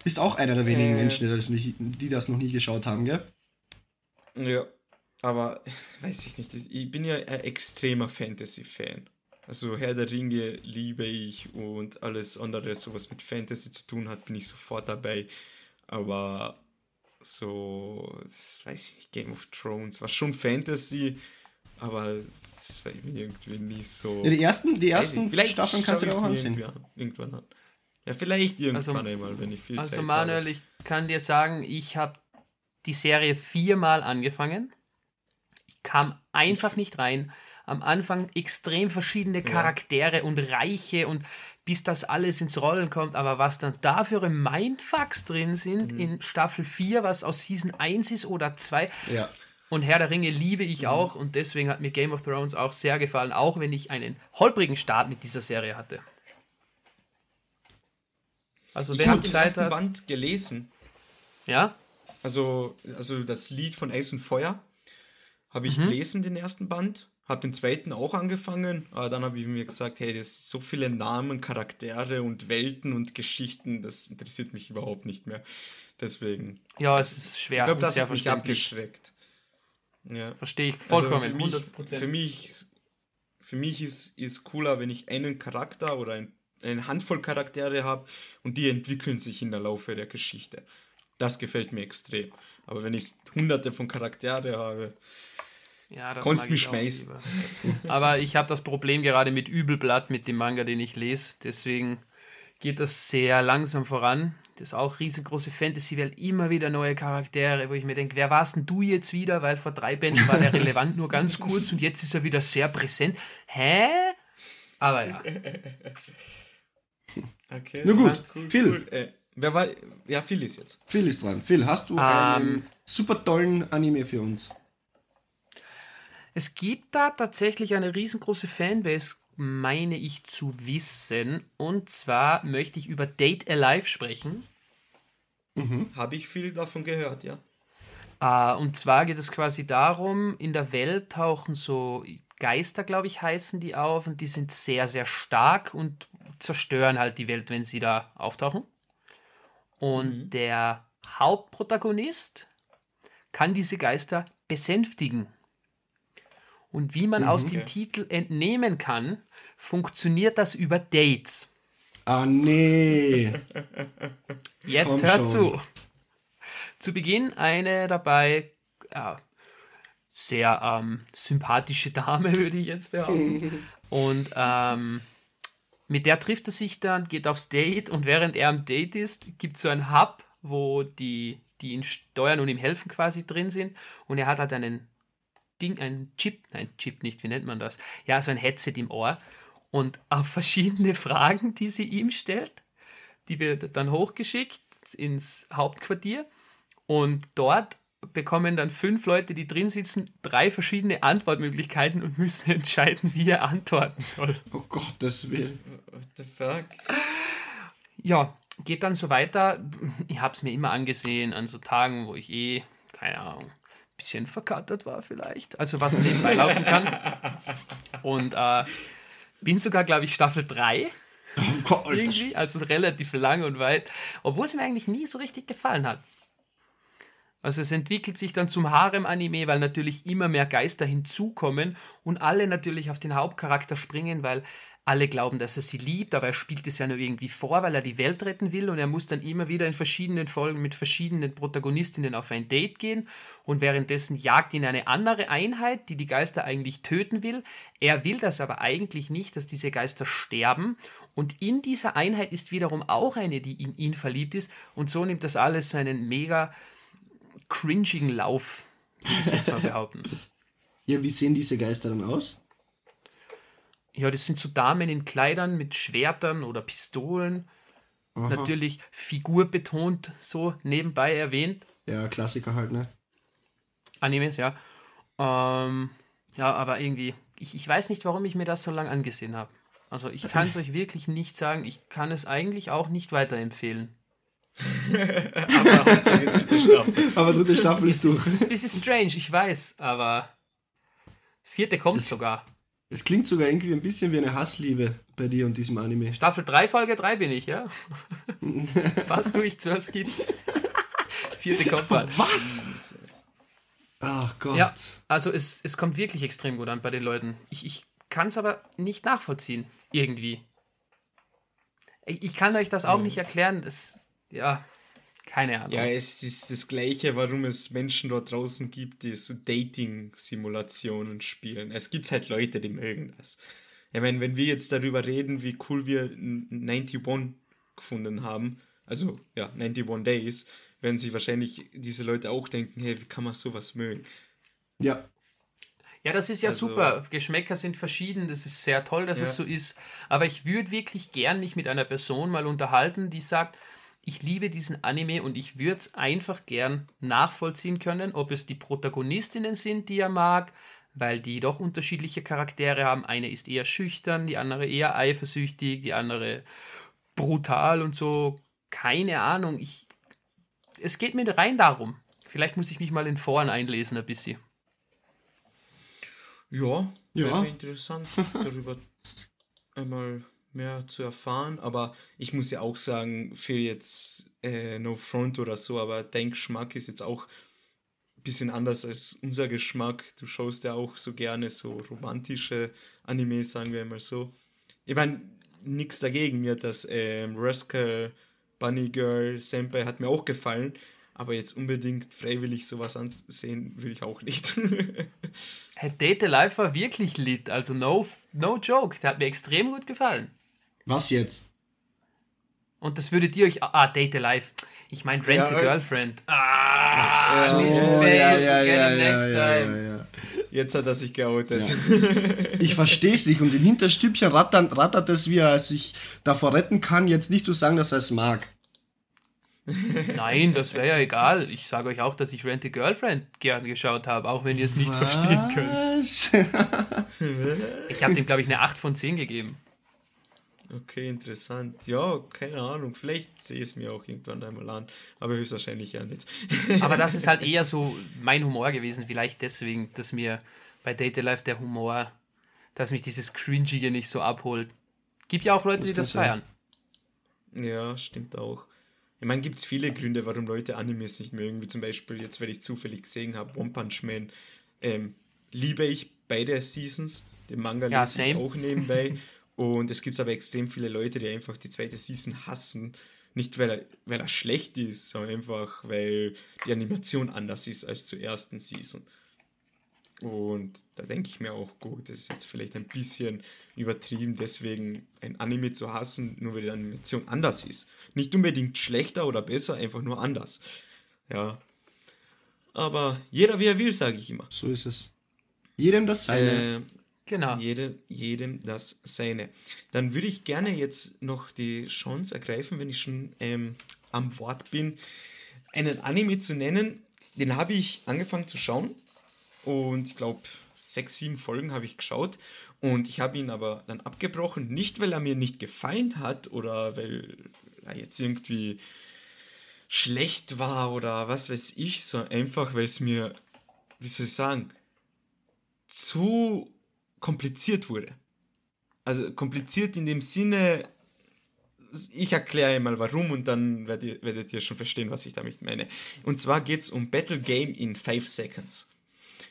Bist auch einer der wenigen äh, Menschen, die das, nicht, die das noch nie geschaut haben, gell? Ja, aber weiß ich nicht. Ich bin ja ein extremer Fantasy-Fan. Also Herr der Ringe liebe ich und alles andere, so was mit Fantasy zu tun hat, bin ich sofort dabei. Aber so, weiß ich nicht, Game of Thrones war schon Fantasy, aber das war irgendwie nicht so. Ja, die ersten, die ersten vielleicht Staffeln kannst du auch ansehen. Irgendwann an. Ja, vielleicht irgendwann also, einmal, wenn ich viel also Zeit Manuel, habe. Also Manuel, ich kann dir sagen, ich habe die Serie viermal angefangen. Ich kam einfach nicht rein. Am Anfang extrem verschiedene Charaktere ja. und Reiche und bis das alles ins Rollen kommt. Aber was dann da für Mindfucks drin sind mhm. in Staffel 4, was aus Season 1 ist oder 2. Ja. Und Herr der Ringe liebe ich mhm. auch und deswegen hat mir Game of Thrones auch sehr gefallen, auch wenn ich einen holprigen Start mit dieser Serie hatte. Also ich wenn du Zeit hast, Band gelesen. Ja? Also, also das Lied von Eis und Feuer habe ich mhm. gelesen, den ersten Band. Habe den zweiten auch angefangen, aber dann habe ich mir gesagt, hey, das sind so viele Namen, Charaktere und Welten und Geschichten, das interessiert mich überhaupt nicht mehr. Deswegen. Ja, es ist schwer. Ich glaube, das hat mich abgeschreckt. Ja. Verstehe ich vollkommen. Also für, mich, für mich, für mich ist, ist cooler, wenn ich einen Charakter oder ein, eine Handvoll Charaktere habe und die entwickeln sich in der Laufe der Geschichte. Das gefällt mir extrem. Aber wenn ich hunderte von Charaktere habe, ja, das kannst mich schmeißen. Aber ich habe das Problem gerade mit Übelblatt, mit dem Manga, den ich lese. Deswegen geht das sehr langsam voran. Das ist auch riesengroße Fantasy-Welt, immer wieder neue Charaktere, wo ich mir denke, wer warst denn du jetzt wieder? Weil vor drei Bänden war der relevant nur ganz kurz und jetzt ist er wieder sehr präsent. Hä? Aber ja. Okay. Na gut, cool, Phil. Cool. Äh, Wer war. Ja, Phil ist jetzt. Phil ist dran. Phil, hast du um, einen ähm, super tollen Anime für uns? Es gibt da tatsächlich eine riesengroße Fanbase, meine ich zu wissen. Und zwar möchte ich über Date Alive sprechen. Mhm. Habe ich viel davon gehört, ja. Uh, und zwar geht es quasi darum, in der Welt tauchen so Geister, glaube ich, heißen die auf und die sind sehr, sehr stark und zerstören halt die Welt, wenn sie da auftauchen. Und mhm. der Hauptprotagonist kann diese Geister besänftigen. Und wie man mhm, aus dem okay. Titel entnehmen kann, funktioniert das über Dates. Ah, nee. Jetzt Komm hört schon. zu. Zu Beginn eine dabei ja, sehr ähm, sympathische Dame, würde ich jetzt behaupten. Und ähm, mit der trifft er sich dann, geht aufs Date und während er am Date ist, gibt es so ein Hub, wo die, die ihn steuern und ihm helfen quasi drin sind. Und er hat halt einen Ding, einen Chip, nein, Chip nicht, wie nennt man das? Ja, so ein Headset im Ohr. Und auf verschiedene Fragen, die sie ihm stellt, die wird dann hochgeschickt ins Hauptquartier. Und dort bekommen dann fünf Leute, die drin sitzen, drei verschiedene Antwortmöglichkeiten und müssen entscheiden, wie er antworten soll. Oh Gottes Willen. What the fuck? Ja, geht dann so weiter. Ich habe es mir immer angesehen an so Tagen, wo ich eh, keine Ahnung, ein bisschen verkattert war vielleicht. Also was nebenbei laufen kann. Und äh, bin sogar, glaube ich, Staffel 3. Oh irgendwie, also relativ lang und weit, obwohl es mir eigentlich nie so richtig gefallen hat. Also es entwickelt sich dann zum Harem-Anime, weil natürlich immer mehr Geister hinzukommen und alle natürlich auf den Hauptcharakter springen, weil alle glauben, dass er sie liebt, aber er spielt es ja nur irgendwie vor, weil er die Welt retten will und er muss dann immer wieder in verschiedenen Folgen mit verschiedenen Protagonistinnen auf ein Date gehen und währenddessen jagt ihn eine andere Einheit, die die Geister eigentlich töten will. Er will das aber eigentlich nicht, dass diese Geister sterben und in dieser Einheit ist wiederum auch eine, die in ihn verliebt ist und so nimmt das alles seinen mega cringigen Lauf, würde ich jetzt mal behaupten. Ja, wie sehen diese Geister dann aus? Ja, das sind so Damen in Kleidern mit Schwertern oder Pistolen. Aha. Natürlich figurbetont, so nebenbei erwähnt. Ja, Klassiker halt, ne? Animes, ja. Ähm, ja, aber irgendwie, ich, ich weiß nicht, warum ich mir das so lange angesehen habe. Also ich kann es euch wirklich nicht sagen. Ich kann es eigentlich auch nicht weiterempfehlen. Aber dritte Staffel. Aber dritte Staffel Es ist ist, es durch. ist ein bisschen strange, ich weiß, aber vierte kommt Das- sogar. Es klingt sogar irgendwie ein bisschen wie eine Hassliebe bei dir und diesem Anime. Staffel 3, Folge 3 bin ich, ja. Fast durch, 12 gibt's. Vierte kommt bald. Was? Ach Gott. Ja, also es, es kommt wirklich extrem gut an bei den Leuten. Ich, ich kann es aber nicht nachvollziehen, irgendwie. Ich, ich kann euch das auch nicht erklären. Es, ja, keine Ahnung. Ja, es ist das Gleiche, warum es Menschen dort draußen gibt, die so Dating-Simulationen spielen. Es gibt halt Leute, die mögen das. Ich meine, wenn wir jetzt darüber reden, wie cool wir n- 91 gefunden haben, also ja, 91 Days, werden sich wahrscheinlich diese Leute auch denken, hey, wie kann man sowas mögen? Ja. Ja, das ist ja Also- super. Geschmäcker sind verschieden. Das ist sehr toll, dass Ja. es so ist. Aber ich würde wirklich gern mich mit einer Person mal unterhalten, die sagt, ich liebe diesen Anime und ich würde es einfach gern nachvollziehen können, ob es die Protagonistinnen sind, die er mag, weil die doch unterschiedliche Charaktere haben. Eine ist eher schüchtern, die andere eher eifersüchtig, die andere brutal und so. Keine Ahnung. Ich, es geht mir rein darum. Vielleicht muss ich mich mal in Foren einlesen ein bisschen. Ja, Ja. wäre interessant, darüber einmal mehr zu erfahren. Aber ich muss ja auch sagen, für jetzt äh, No Front oder so, aber dein Geschmack ist jetzt auch ein bisschen anders als unser Geschmack. Du schaust ja auch so gerne so romantische Animes, sagen wir mal so. Ich meine, nichts dagegen. Mir hat das ähm, Rascal Bunny Girl Senpai hat mir auch gefallen. Aber jetzt unbedingt freiwillig sowas ansehen will ich auch nicht. Hey, Date Life war wirklich lit, also no, no joke. Der hat mir extrem gut gefallen. Was jetzt? Und das würdet ihr euch. Ah, Date Life. Ich meine Rent Ja, a Girlfriend. Ah, Oh, nicht ja, ja, ja, next time. ja, ja. Jetzt hat er sich geoutet. Ich verstehe es nicht und im Hinterstübchen rattert, rattert es, wie er sich davor retten kann, jetzt nicht zu sagen, dass er es mag. Nein, das wäre ja egal. Ich sage euch auch, dass ich Rent a Girlfriend gern geschaut habe, auch wenn ihr es nicht verstehen könnt. Was? Ich habe dem, glaube ich, eine 8 von 10 gegeben. Okay, interessant. Ja, keine Ahnung. Vielleicht sehe ich es mir auch irgendwann einmal an. Aber höchstwahrscheinlich ja nicht. Aber das ist halt eher so mein Humor gewesen. Vielleicht deswegen, dass mir bei Date Life der Humor, dass mich dieses Cringige nicht so abholt. Gibt ja auch Leute, Das die das sein. feiern. Ja, stimmt auch. Ich meine, gibt es viele Gründe, warum Leute Animes nicht mögen. Wie zum Beispiel, jetzt, weil ich zufällig gesehen habe, One Punch Man. Ähm, liebe ich beide Seasons. Den Manga Ja, lese ich auch nebenbei. Und es gibt aber extrem viele Leute, die einfach die zweite Season hassen. Nicht, weil er, weil er schlecht ist, sondern einfach, weil die Animation anders ist als zur ersten Season. Und da denke ich mir auch, gut, das ist jetzt vielleicht ein bisschen übertrieben, deswegen ein Anime zu hassen, nur weil die Animation anders ist. Nicht unbedingt schlechter oder besser, einfach nur anders. Ja. Aber jeder wie er will, sage ich immer. So ist es. Jedem das seine. Äh, genau. Jede, jedem das seine. Dann würde ich gerne jetzt noch die Chance ergreifen, wenn ich schon ähm, am Wort bin, einen Anime zu nennen. Den habe ich angefangen zu schauen und ich glaube, sechs, sieben Folgen habe ich geschaut und ich habe ihn aber dann abgebrochen, nicht weil er mir nicht gefallen hat oder weil er jetzt irgendwie schlecht war oder was weiß ich, so einfach, weil es mir, wie soll ich sagen, zu kompliziert wurde. Also kompliziert in dem Sinne, ich erkläre mal warum und dann werdet ihr, werdet ihr schon verstehen, was ich damit meine. Und zwar geht es um Battle Game in 5 Seconds.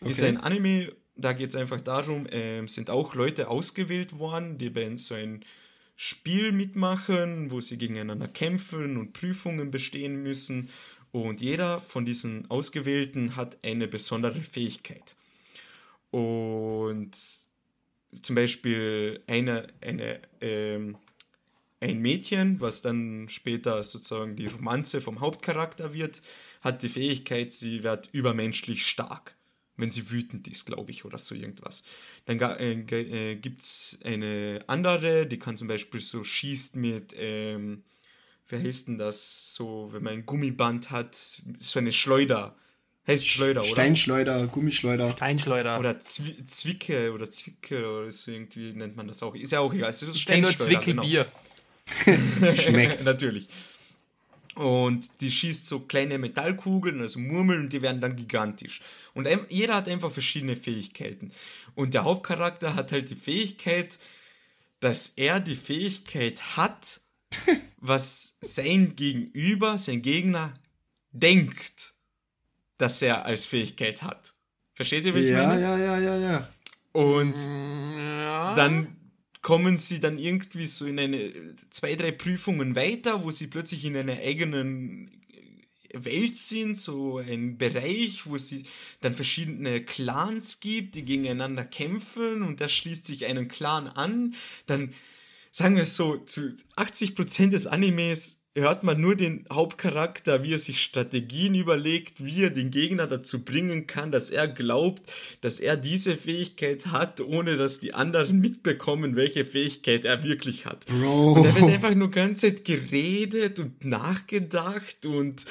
Okay. Ist ein Anime, da geht es einfach darum, äh, sind auch Leute ausgewählt worden, die bei so ein Spiel mitmachen, wo sie gegeneinander kämpfen und Prüfungen bestehen müssen. Und jeder von diesen Ausgewählten hat eine besondere Fähigkeit. Und zum Beispiel eine, eine, ähm, ein Mädchen, was dann später sozusagen die Romanze vom Hauptcharakter wird, hat die Fähigkeit, sie wird übermenschlich stark wenn sie wütend ist, glaube ich, oder so irgendwas. Dann äh, äh, gibt es eine andere, die kann zum Beispiel so schießt mit, ähm, wie heißt denn das, so, wenn man ein Gummiband hat, so eine Schleuder. Heißt Schleuder, oder? Steinschleuder, Gummischleuder. Steinschleuder. Oder Zwi Zwicke oder Zwicke oder so irgendwie nennt man das auch. Ist ja auch egal. Es ist Steinschleuder. Zwickelbier. Genau. Schmeckt. Natürlich. Und die schießt so kleine Metallkugeln, also Murmeln, und die werden dann gigantisch. Und jeder hat einfach verschiedene Fähigkeiten. Und der Hauptcharakter hat halt die Fähigkeit, dass er die Fähigkeit hat, was sein Gegenüber, sein Gegner, denkt, dass er als Fähigkeit hat. Versteht ihr, wie ich ja, meine? Ja, ja, ja, ja. Und ja. dann kommen sie dann irgendwie so in eine zwei, drei Prüfungen weiter, wo sie plötzlich in einer eigenen Welt sind, so ein Bereich, wo sie dann verschiedene Clans gibt, die gegeneinander kämpfen und da schließt sich einen Clan an. Dann sagen wir so, zu 80% des Animes hört man nur den Hauptcharakter, wie er sich Strategien überlegt, wie er den Gegner dazu bringen kann, dass er glaubt, dass er diese Fähigkeit hat, ohne dass die anderen mitbekommen, welche Fähigkeit er wirklich hat. Bro. Und er wird einfach nur ganz Zeit geredet und nachgedacht und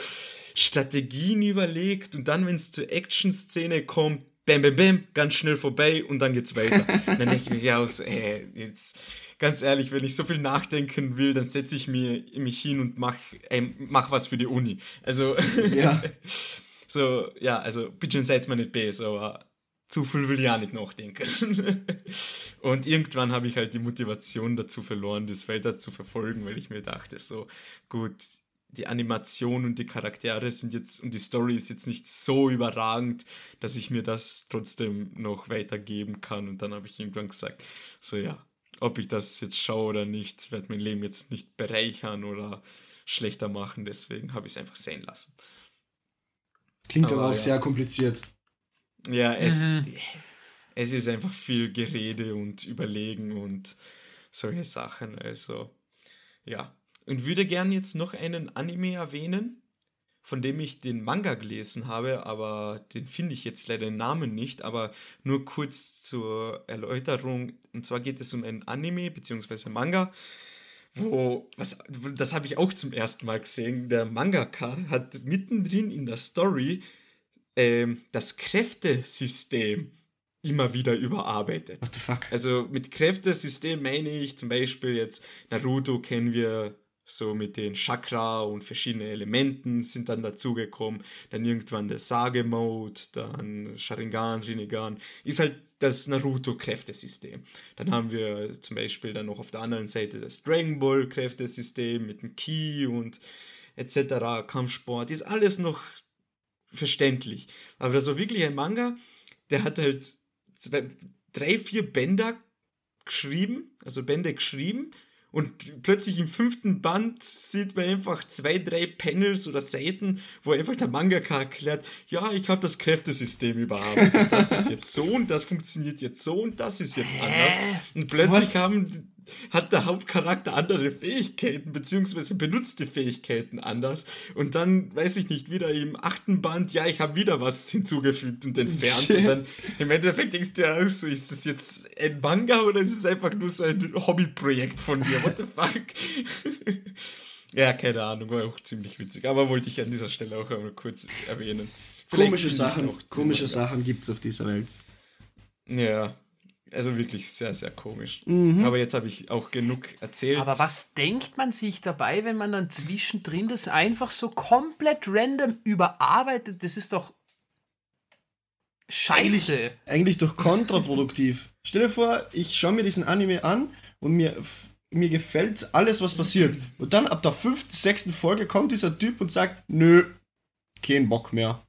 Strategien überlegt und dann, wenn es zur Action-Szene kommt, bam, bam, bam, ganz schnell vorbei und dann geht's weiter. dann denke ich mir, ja, aus, ey, jetzt ganz ehrlich, wenn ich so viel nachdenken will, dann setze ich mir, mich hin und mach, äh, mach was für die Uni. Also, ja. so, ja, also, bitte seid mir nicht besser, aber zu viel will ich auch nicht nachdenken. und irgendwann habe ich halt die Motivation dazu verloren, das weiter zu verfolgen, weil ich mir dachte, so, gut, die Animation und die Charaktere sind jetzt und die Story ist jetzt nicht so überragend, dass ich mir das trotzdem noch weitergeben kann. Und dann habe ich irgendwann gesagt, so ja, ob ich das jetzt schaue oder nicht, wird mein Leben jetzt nicht bereichern oder schlechter machen. Deswegen habe ich es einfach sein lassen. Klingt aber, aber auch ja. sehr kompliziert. Ja, es, mhm. es ist einfach viel Gerede und Überlegen und solche Sachen. Also, ja. Und würde gern jetzt noch einen Anime erwähnen, von dem ich den Manga gelesen habe, aber den finde ich jetzt leider den Namen nicht, aber nur kurz zur Erläuterung. Und zwar geht es um ein Anime bzw. Manga, wo, was, das habe ich auch zum ersten Mal gesehen, der Mangaka hat mittendrin in der Story ähm, das Kräftesystem immer wieder überarbeitet. What the fuck? Also mit Kräftesystem meine ich zum Beispiel jetzt Naruto kennen wir so mit den Chakra und verschiedenen Elementen sind dann dazugekommen. Dann irgendwann der Sage-Mode, dann Sharingan, Rinnegan. Ist halt das Naruto-Kräftesystem. Dann haben wir zum Beispiel dann noch auf der anderen Seite das Dragon Ball-Kräftesystem mit dem Ki und etc. Kampfsport. Ist alles noch verständlich. Aber das war wirklich ein Manga, der hat halt zwei, drei, vier Bänder geschrieben, also Bände geschrieben Und plötzlich im fünften Band sieht man einfach zwei, drei Panels oder Seiten, wo einfach der Mangaka erklärt, ja, ich habe das Kräftesystem überarbeitet. Das ist jetzt so und das funktioniert jetzt so und das ist jetzt anders. Und plötzlich What? haben hat der Hauptcharakter andere Fähigkeiten, beziehungsweise benutzt die Fähigkeiten anders. Und dann, weiß ich nicht, wieder im achten Band, ja, ich habe wieder was hinzugefügt und entfernt. und dann im Endeffekt denkst du ja, also, ist das jetzt ein Manga oder ist es einfach nur so ein Hobbyprojekt von mir? What the fuck? ja, keine Ahnung, war auch ziemlich witzig. Aber wollte ich an dieser Stelle auch einmal kurz erwähnen. Vielleicht komische Sachen, komische Sachen gibt es auf dieser Welt. Ja, also wirklich sehr, sehr komisch. Mhm. Aber jetzt habe ich auch genug erzählt. Aber was denkt man sich dabei, wenn man dann zwischendrin das einfach so komplett random überarbeitet? Das ist doch scheiße. Eigentlich, eigentlich doch kontraproduktiv. Stell dir vor, ich schaue mir diesen Anime an und mir, mir gefällt alles, was passiert. Und dann ab der fünften, sechsten Folge kommt dieser Typ und sagt, nö, kein Bock mehr.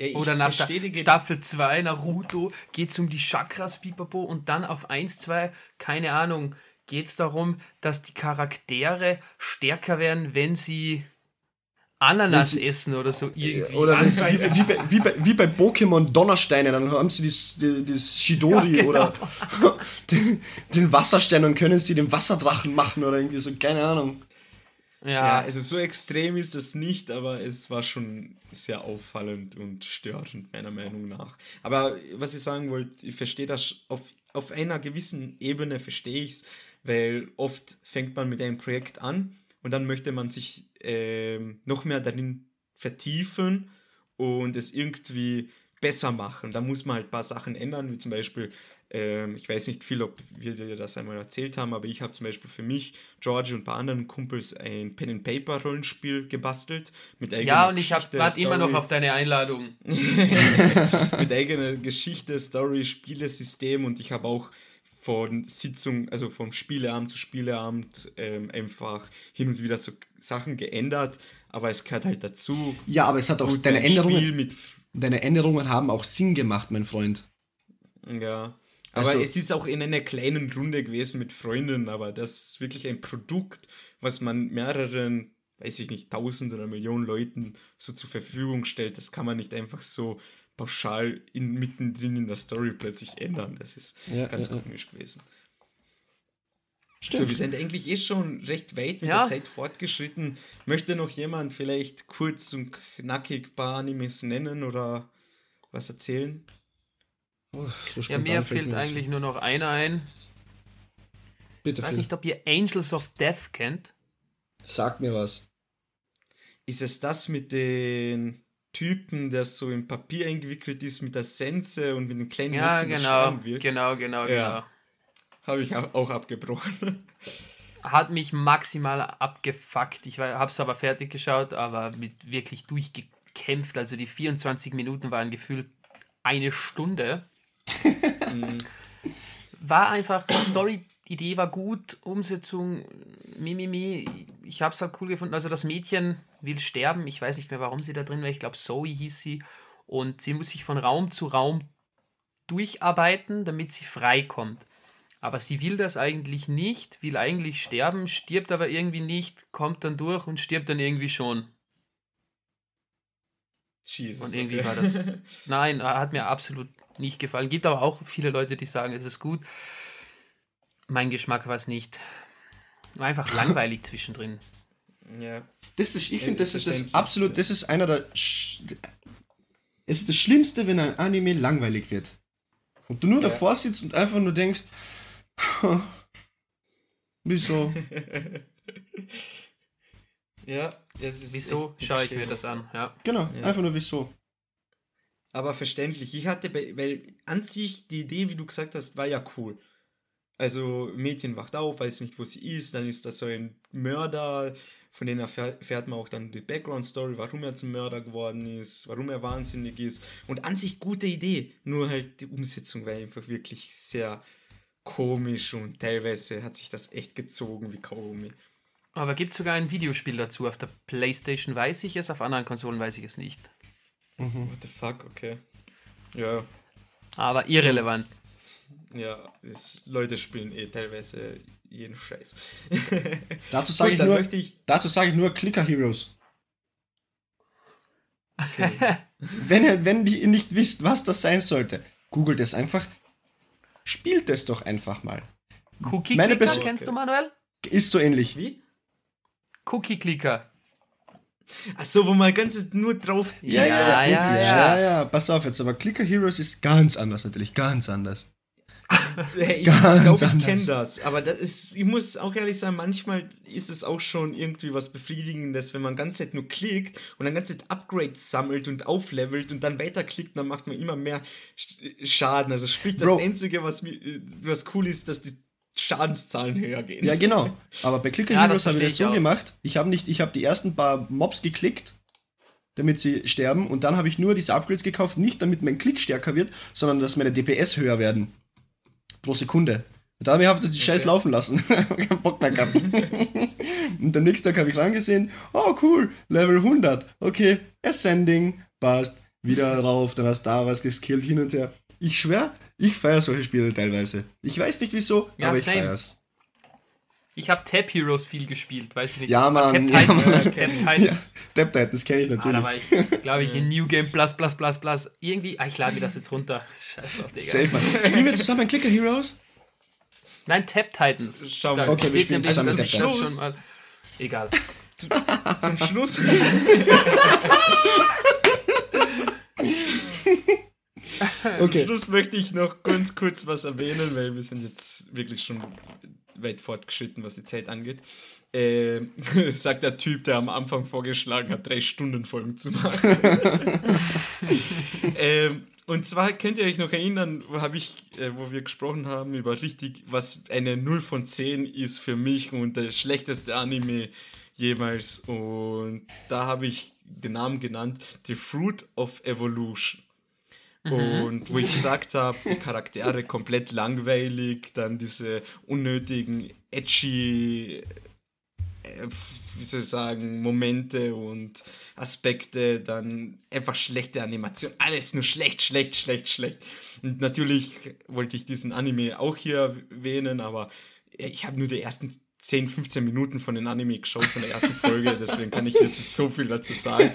Ja, Oder nach der Staffel 2 Naruto geht es um die Chakras, Pipapo, und dann auf 1, 2, keine Ahnung, geht es darum, dass die Charaktere stärker werden, wenn sie Ananas sie, essen oder so irgendwie. Oder sie, wie, wie, bei, wie, bei, wie bei Pokémon Donnersteine, dann haben sie das, das Shidori ja, genau. oder den, den Wasserstein und können sie den Wasserdrachen machen oder irgendwie so, keine Ahnung. Ja. ja, also so extrem ist das nicht, aber es war schon sehr auffallend und störend, meiner Meinung nach. Aber was ich sagen wollte, ich verstehe das auf, auf einer gewissen Ebene, verstehe ich es, weil oft fängt man mit einem Projekt an und dann möchte man sich äh, noch mehr darin vertiefen und es irgendwie besser machen. Da muss man halt ein paar Sachen ändern, wie zum Beispiel ähm, ich weiß nicht viel, ob wir dir das einmal erzählt haben, aber ich habe zum Beispiel für mich, George und ein paar anderen Kumpels ein Pen-and-Paper-Rollenspiel gebastelt. Mit ja, und ich warte immer noch auf deine Einladung. mit eigener Geschichte, Story, Spielesystem und ich habe auch von Sitzung, also vom Spieleabend zu Spieleabend ähm, einfach hin und wieder so Sachen geändert, aber es gehört halt dazu. Ja, aber es hat auch deine Änderungen, deine Änderungen haben auch Sinn gemacht, mein Freund. Ja. Aber also, es ist auch in einer kleinen Runde gewesen mit Freunden, aber das ist wirklich ein Produkt, was man mehreren, weiß ich nicht, tausend oder Millionen Leuten so zur Verfügung stellt. Das kann man nicht einfach so pauschal in, mittendrin in der Story plötzlich ändern. Das ist ja, ganz ja, komisch ja. gewesen. Stimmt. So, wir sind eigentlich eh schon recht weit mit der Zeit fortgeschritten. Möchte noch jemand vielleicht kurz und knackig ein paar Animes nennen oder was erzählen? Oh, so ja, mir fällt eigentlich nur noch einer ein. Bitte. Ich weiß nicht, ob ihr Angels of Death kennt. Sag mir was. Ist es das mit den Typen, der so in Papier eingewickelt ist, mit der Sense und mit den kleinen Ja, genau, genau, genau, ja. genau. Habe ich auch abgebrochen. Hat mich maximal abgefuckt. Ich habe es aber fertig geschaut, aber mit wirklich durchgekämpft. Also die 24 Minuten waren gefühlt eine Stunde. war einfach, Story, Idee war gut, Umsetzung, mimimi. Ich habe es halt cool gefunden. Also das Mädchen will sterben. Ich weiß nicht mehr, warum sie da drin war. Ich glaube, Zoe hieß sie. Und sie muss sich von Raum zu Raum durcharbeiten, damit sie frei kommt. Aber sie will das eigentlich nicht, will eigentlich sterben, stirbt aber irgendwie nicht, kommt dann durch und stirbt dann irgendwie schon. Jesus, und irgendwie okay. war das. Nein, hat mir absolut nicht gefallen. Gibt aber auch viele Leute, die sagen, es ist gut. Mein Geschmack war es nicht. War einfach langweilig zwischendrin. Ja. Das ist, ich finde, das ist das absolut, das ist einer der. Sch es ist das Schlimmste, wenn ein Anime langweilig wird. Und du nur ja. davor sitzt und einfach nur denkst, wieso? ja, wieso schaue ich mir das an? Ja. Genau, ja. einfach nur wieso aber verständlich. Ich hatte, weil an sich die Idee, wie du gesagt hast, war ja cool. Also Mädchen wacht auf, weiß nicht, wo sie ist, dann ist das so ein Mörder, von dem erfährt man auch dann die Background-Story, warum er zum Mörder geworden ist, warum er wahnsinnig ist. Und an sich gute Idee, nur halt die Umsetzung war einfach wirklich sehr komisch und teilweise hat sich das echt gezogen wie Kaugummi. Aber gibt sogar ein Videospiel dazu. Auf der Playstation weiß ich es, auf anderen Konsolen weiß ich es nicht. Mhm. What the fuck, okay. Ja. Aber irrelevant. Ja, das, Leute spielen eh teilweise jeden Scheiß. dazu sage ich, nur, ich, sag ich nur Clicker Heroes. Okay. wenn, ihr, wenn ihr nicht wisst, was das sein sollte, googelt es einfach. Spielt es doch einfach mal. Cookie Clicker kennst du, Manuel? Ist so ähnlich. Wie? Cookie Clicker. Ach so, wo man ganz nur drauf. Ja, ja, ja, ja, ja, ja. Pass auf jetzt, aber Clicker Heroes ist ganz anders natürlich, ganz anders. ich glaube, ich kenne das. Aber das ist, ich muss auch ehrlich sagen, manchmal ist es auch schon irgendwie was Befriedigendes, wenn man ganz Zeit nur klickt und dann ganze Zeit Upgrades sammelt und auflevelt und dann weiterklickt, dann macht man immer mehr Schaden. Also sprich, das Bro. Einzige, was, was cool ist, dass die Schadenszahlen höher gehen. Ja, genau. Aber bei Clicker ja, Heroes habe ich das so auch. gemacht. Ich habe nicht, ich habe die ersten paar Mobs geklickt, damit sie sterben und dann habe ich nur diese Upgrades gekauft, nicht damit mein Klick stärker wird, sondern dass meine DPS höher werden pro Sekunde. Und dann habe ich einfach das Scheiß laufen lassen. Keinen Bock mehr gehabt. und am nächsten Tag habe ich rangesehen, oh cool, Level 100. Okay, Ascending, passt. Wieder rauf, dann hast du da was geskillt, hin und her. Ich schwör, ich feiere solche Spiele teilweise. Ich weiß nicht wieso, ja, aber ich feiere es. Ich habe Tap Heroes viel gespielt, weiß ich nicht. Ja, Mann. Tap Titans. Ja, Tap Titans. Ja, Tap Titans kenne ich natürlich. Ah, da war ich, glaube ich, in New Game Plus Plus Plus Plus. Irgendwie, ah, ich lade mir das jetzt runter. Scheiß drauf, Digga. Safe, Mann. Spielen wir zusammen Clicker Heroes? Nein, Tap Titans. Schau mal. Okay, wir spielen zusammen Tap Titans. Schon mal. Egal. Zum, zum Schluss. Okay. Zum Schluss möchte ich noch ganz kurz was erwähnen, weil wir sind jetzt wirklich schon weit fortgeschritten, was die Zeit angeht. Äh, sagt der Typ, der am Anfang vorgeschlagen hat, drei Stunden Folgen zu machen. äh, und zwar könnt ihr euch noch erinnern, wo, hab ich, äh, wo wir gesprochen haben über richtig, was eine 0 von 10 ist für mich und der schlechteste Anime jemals. Und da habe ich den Namen genannt, The Fruit of Evolution. Mhm. Und wo ich gesagt habe, die Charaktere komplett langweilig, dann diese unnötigen, edgy, äh, wie soll ich sagen, Momente und Aspekte, dann einfach schlechte Animation, alles nur schlecht, schlecht, schlecht, schlecht. Und natürlich wollte ich diesen Anime auch hier erwähnen, aber ich habe nur die ersten 10, 15 Minuten von den Anime geschaut, von der ersten Folge, deswegen kann ich jetzt nicht so viel dazu sagen.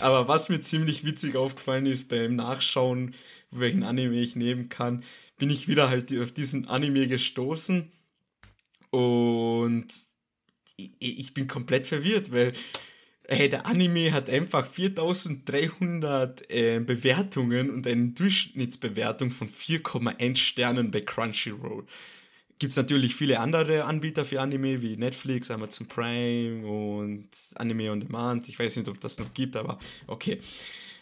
Aber was mir ziemlich witzig aufgefallen ist beim Nachschauen, welchen Anime ich nehmen kann, bin ich wieder halt auf diesen Anime gestoßen und ich bin komplett verwirrt, weil hey, der Anime hat einfach 4300 äh, Bewertungen und eine Durchschnittsbewertung von 4,1 Sternen bei Crunchyroll gibt es natürlich viele andere Anbieter für Anime, wie Netflix, Amazon Prime und Anime on Demand. Ich weiß nicht, ob das noch gibt, aber okay.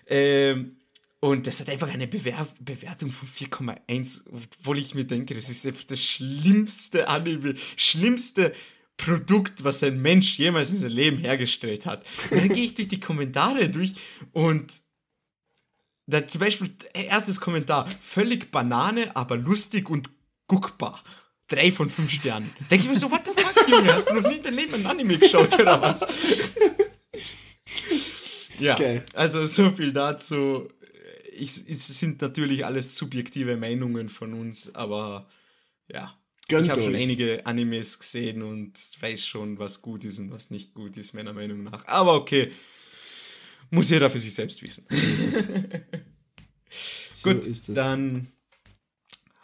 Ähm, und das hat einfach eine Bewer Bewertung von 4,1, obwohl ich mir denke, das ist einfach das schlimmste Anime, schlimmste Produkt, was ein Mensch jemals in seinem Leben hergestellt hat. Und dann gehe ich durch die Kommentare durch und da zum Beispiel, erstes Kommentar, völlig Banane, aber lustig und guckbar drei von fünf Sternen. Denke ich mir so, what the fuck, Junge, hast du noch nie in deinem Leben ein Anime geschaut oder was? ja, okay. also so viel dazu. Ich, es sind natürlich alles subjektive Meinungen von uns, aber ja. Gönnt ich habe schon einige Animes gesehen und weiß schon, was gut ist und was nicht gut ist, meiner Meinung nach. Aber okay, muss jeder für sich selbst wissen. so gut, dann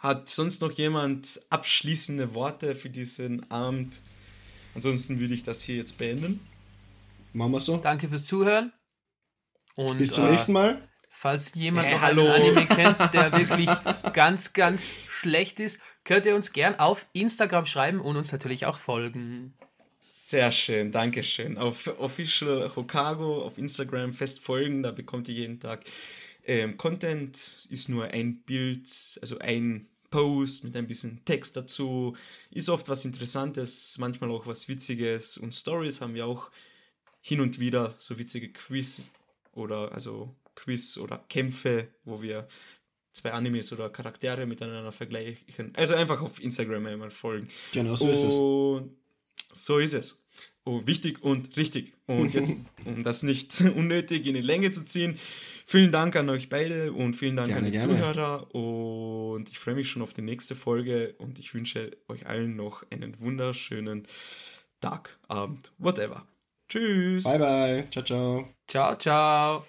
hat sonst noch jemand abschließende Worte für diesen Abend? Ansonsten würde ich das hier jetzt beenden. Machen wir so. Danke fürs Zuhören. Und, Bis zum äh, nächsten Mal. Falls jemand hey, noch einen Anime kennt, der wirklich ganz, ganz schlecht ist, könnt ihr uns gern auf Instagram schreiben und uns natürlich auch folgen. Sehr schön, danke schön. Auf Official Hokago auf Instagram fest folgen, da bekommt ihr jeden Tag ähm, Content. Ist nur ein Bild, also ein Post mit ein bisschen Text dazu. Ist oft was Interessantes, manchmal auch was Witziges und Stories haben wir auch hin und wieder so witzige Quiz oder also Quiz oder Kämpfe, wo wir zwei Animes oder Charaktere miteinander vergleichen. Also einfach auf Instagram einmal folgen. Genau, so und ist es. So ist es. Oh, wichtig und richtig. Und jetzt, um das nicht unnötig in die Länge zu ziehen, vielen Dank an euch beide und vielen Dank gerne, an die gerne. Zuhörer. Und und ich freue mich schon auf die nächste Folge und ich wünsche euch allen noch einen wunderschönen Tag, Abend, whatever. Tschüss. Bye, bye. Ciao, ciao. Ciao, ciao.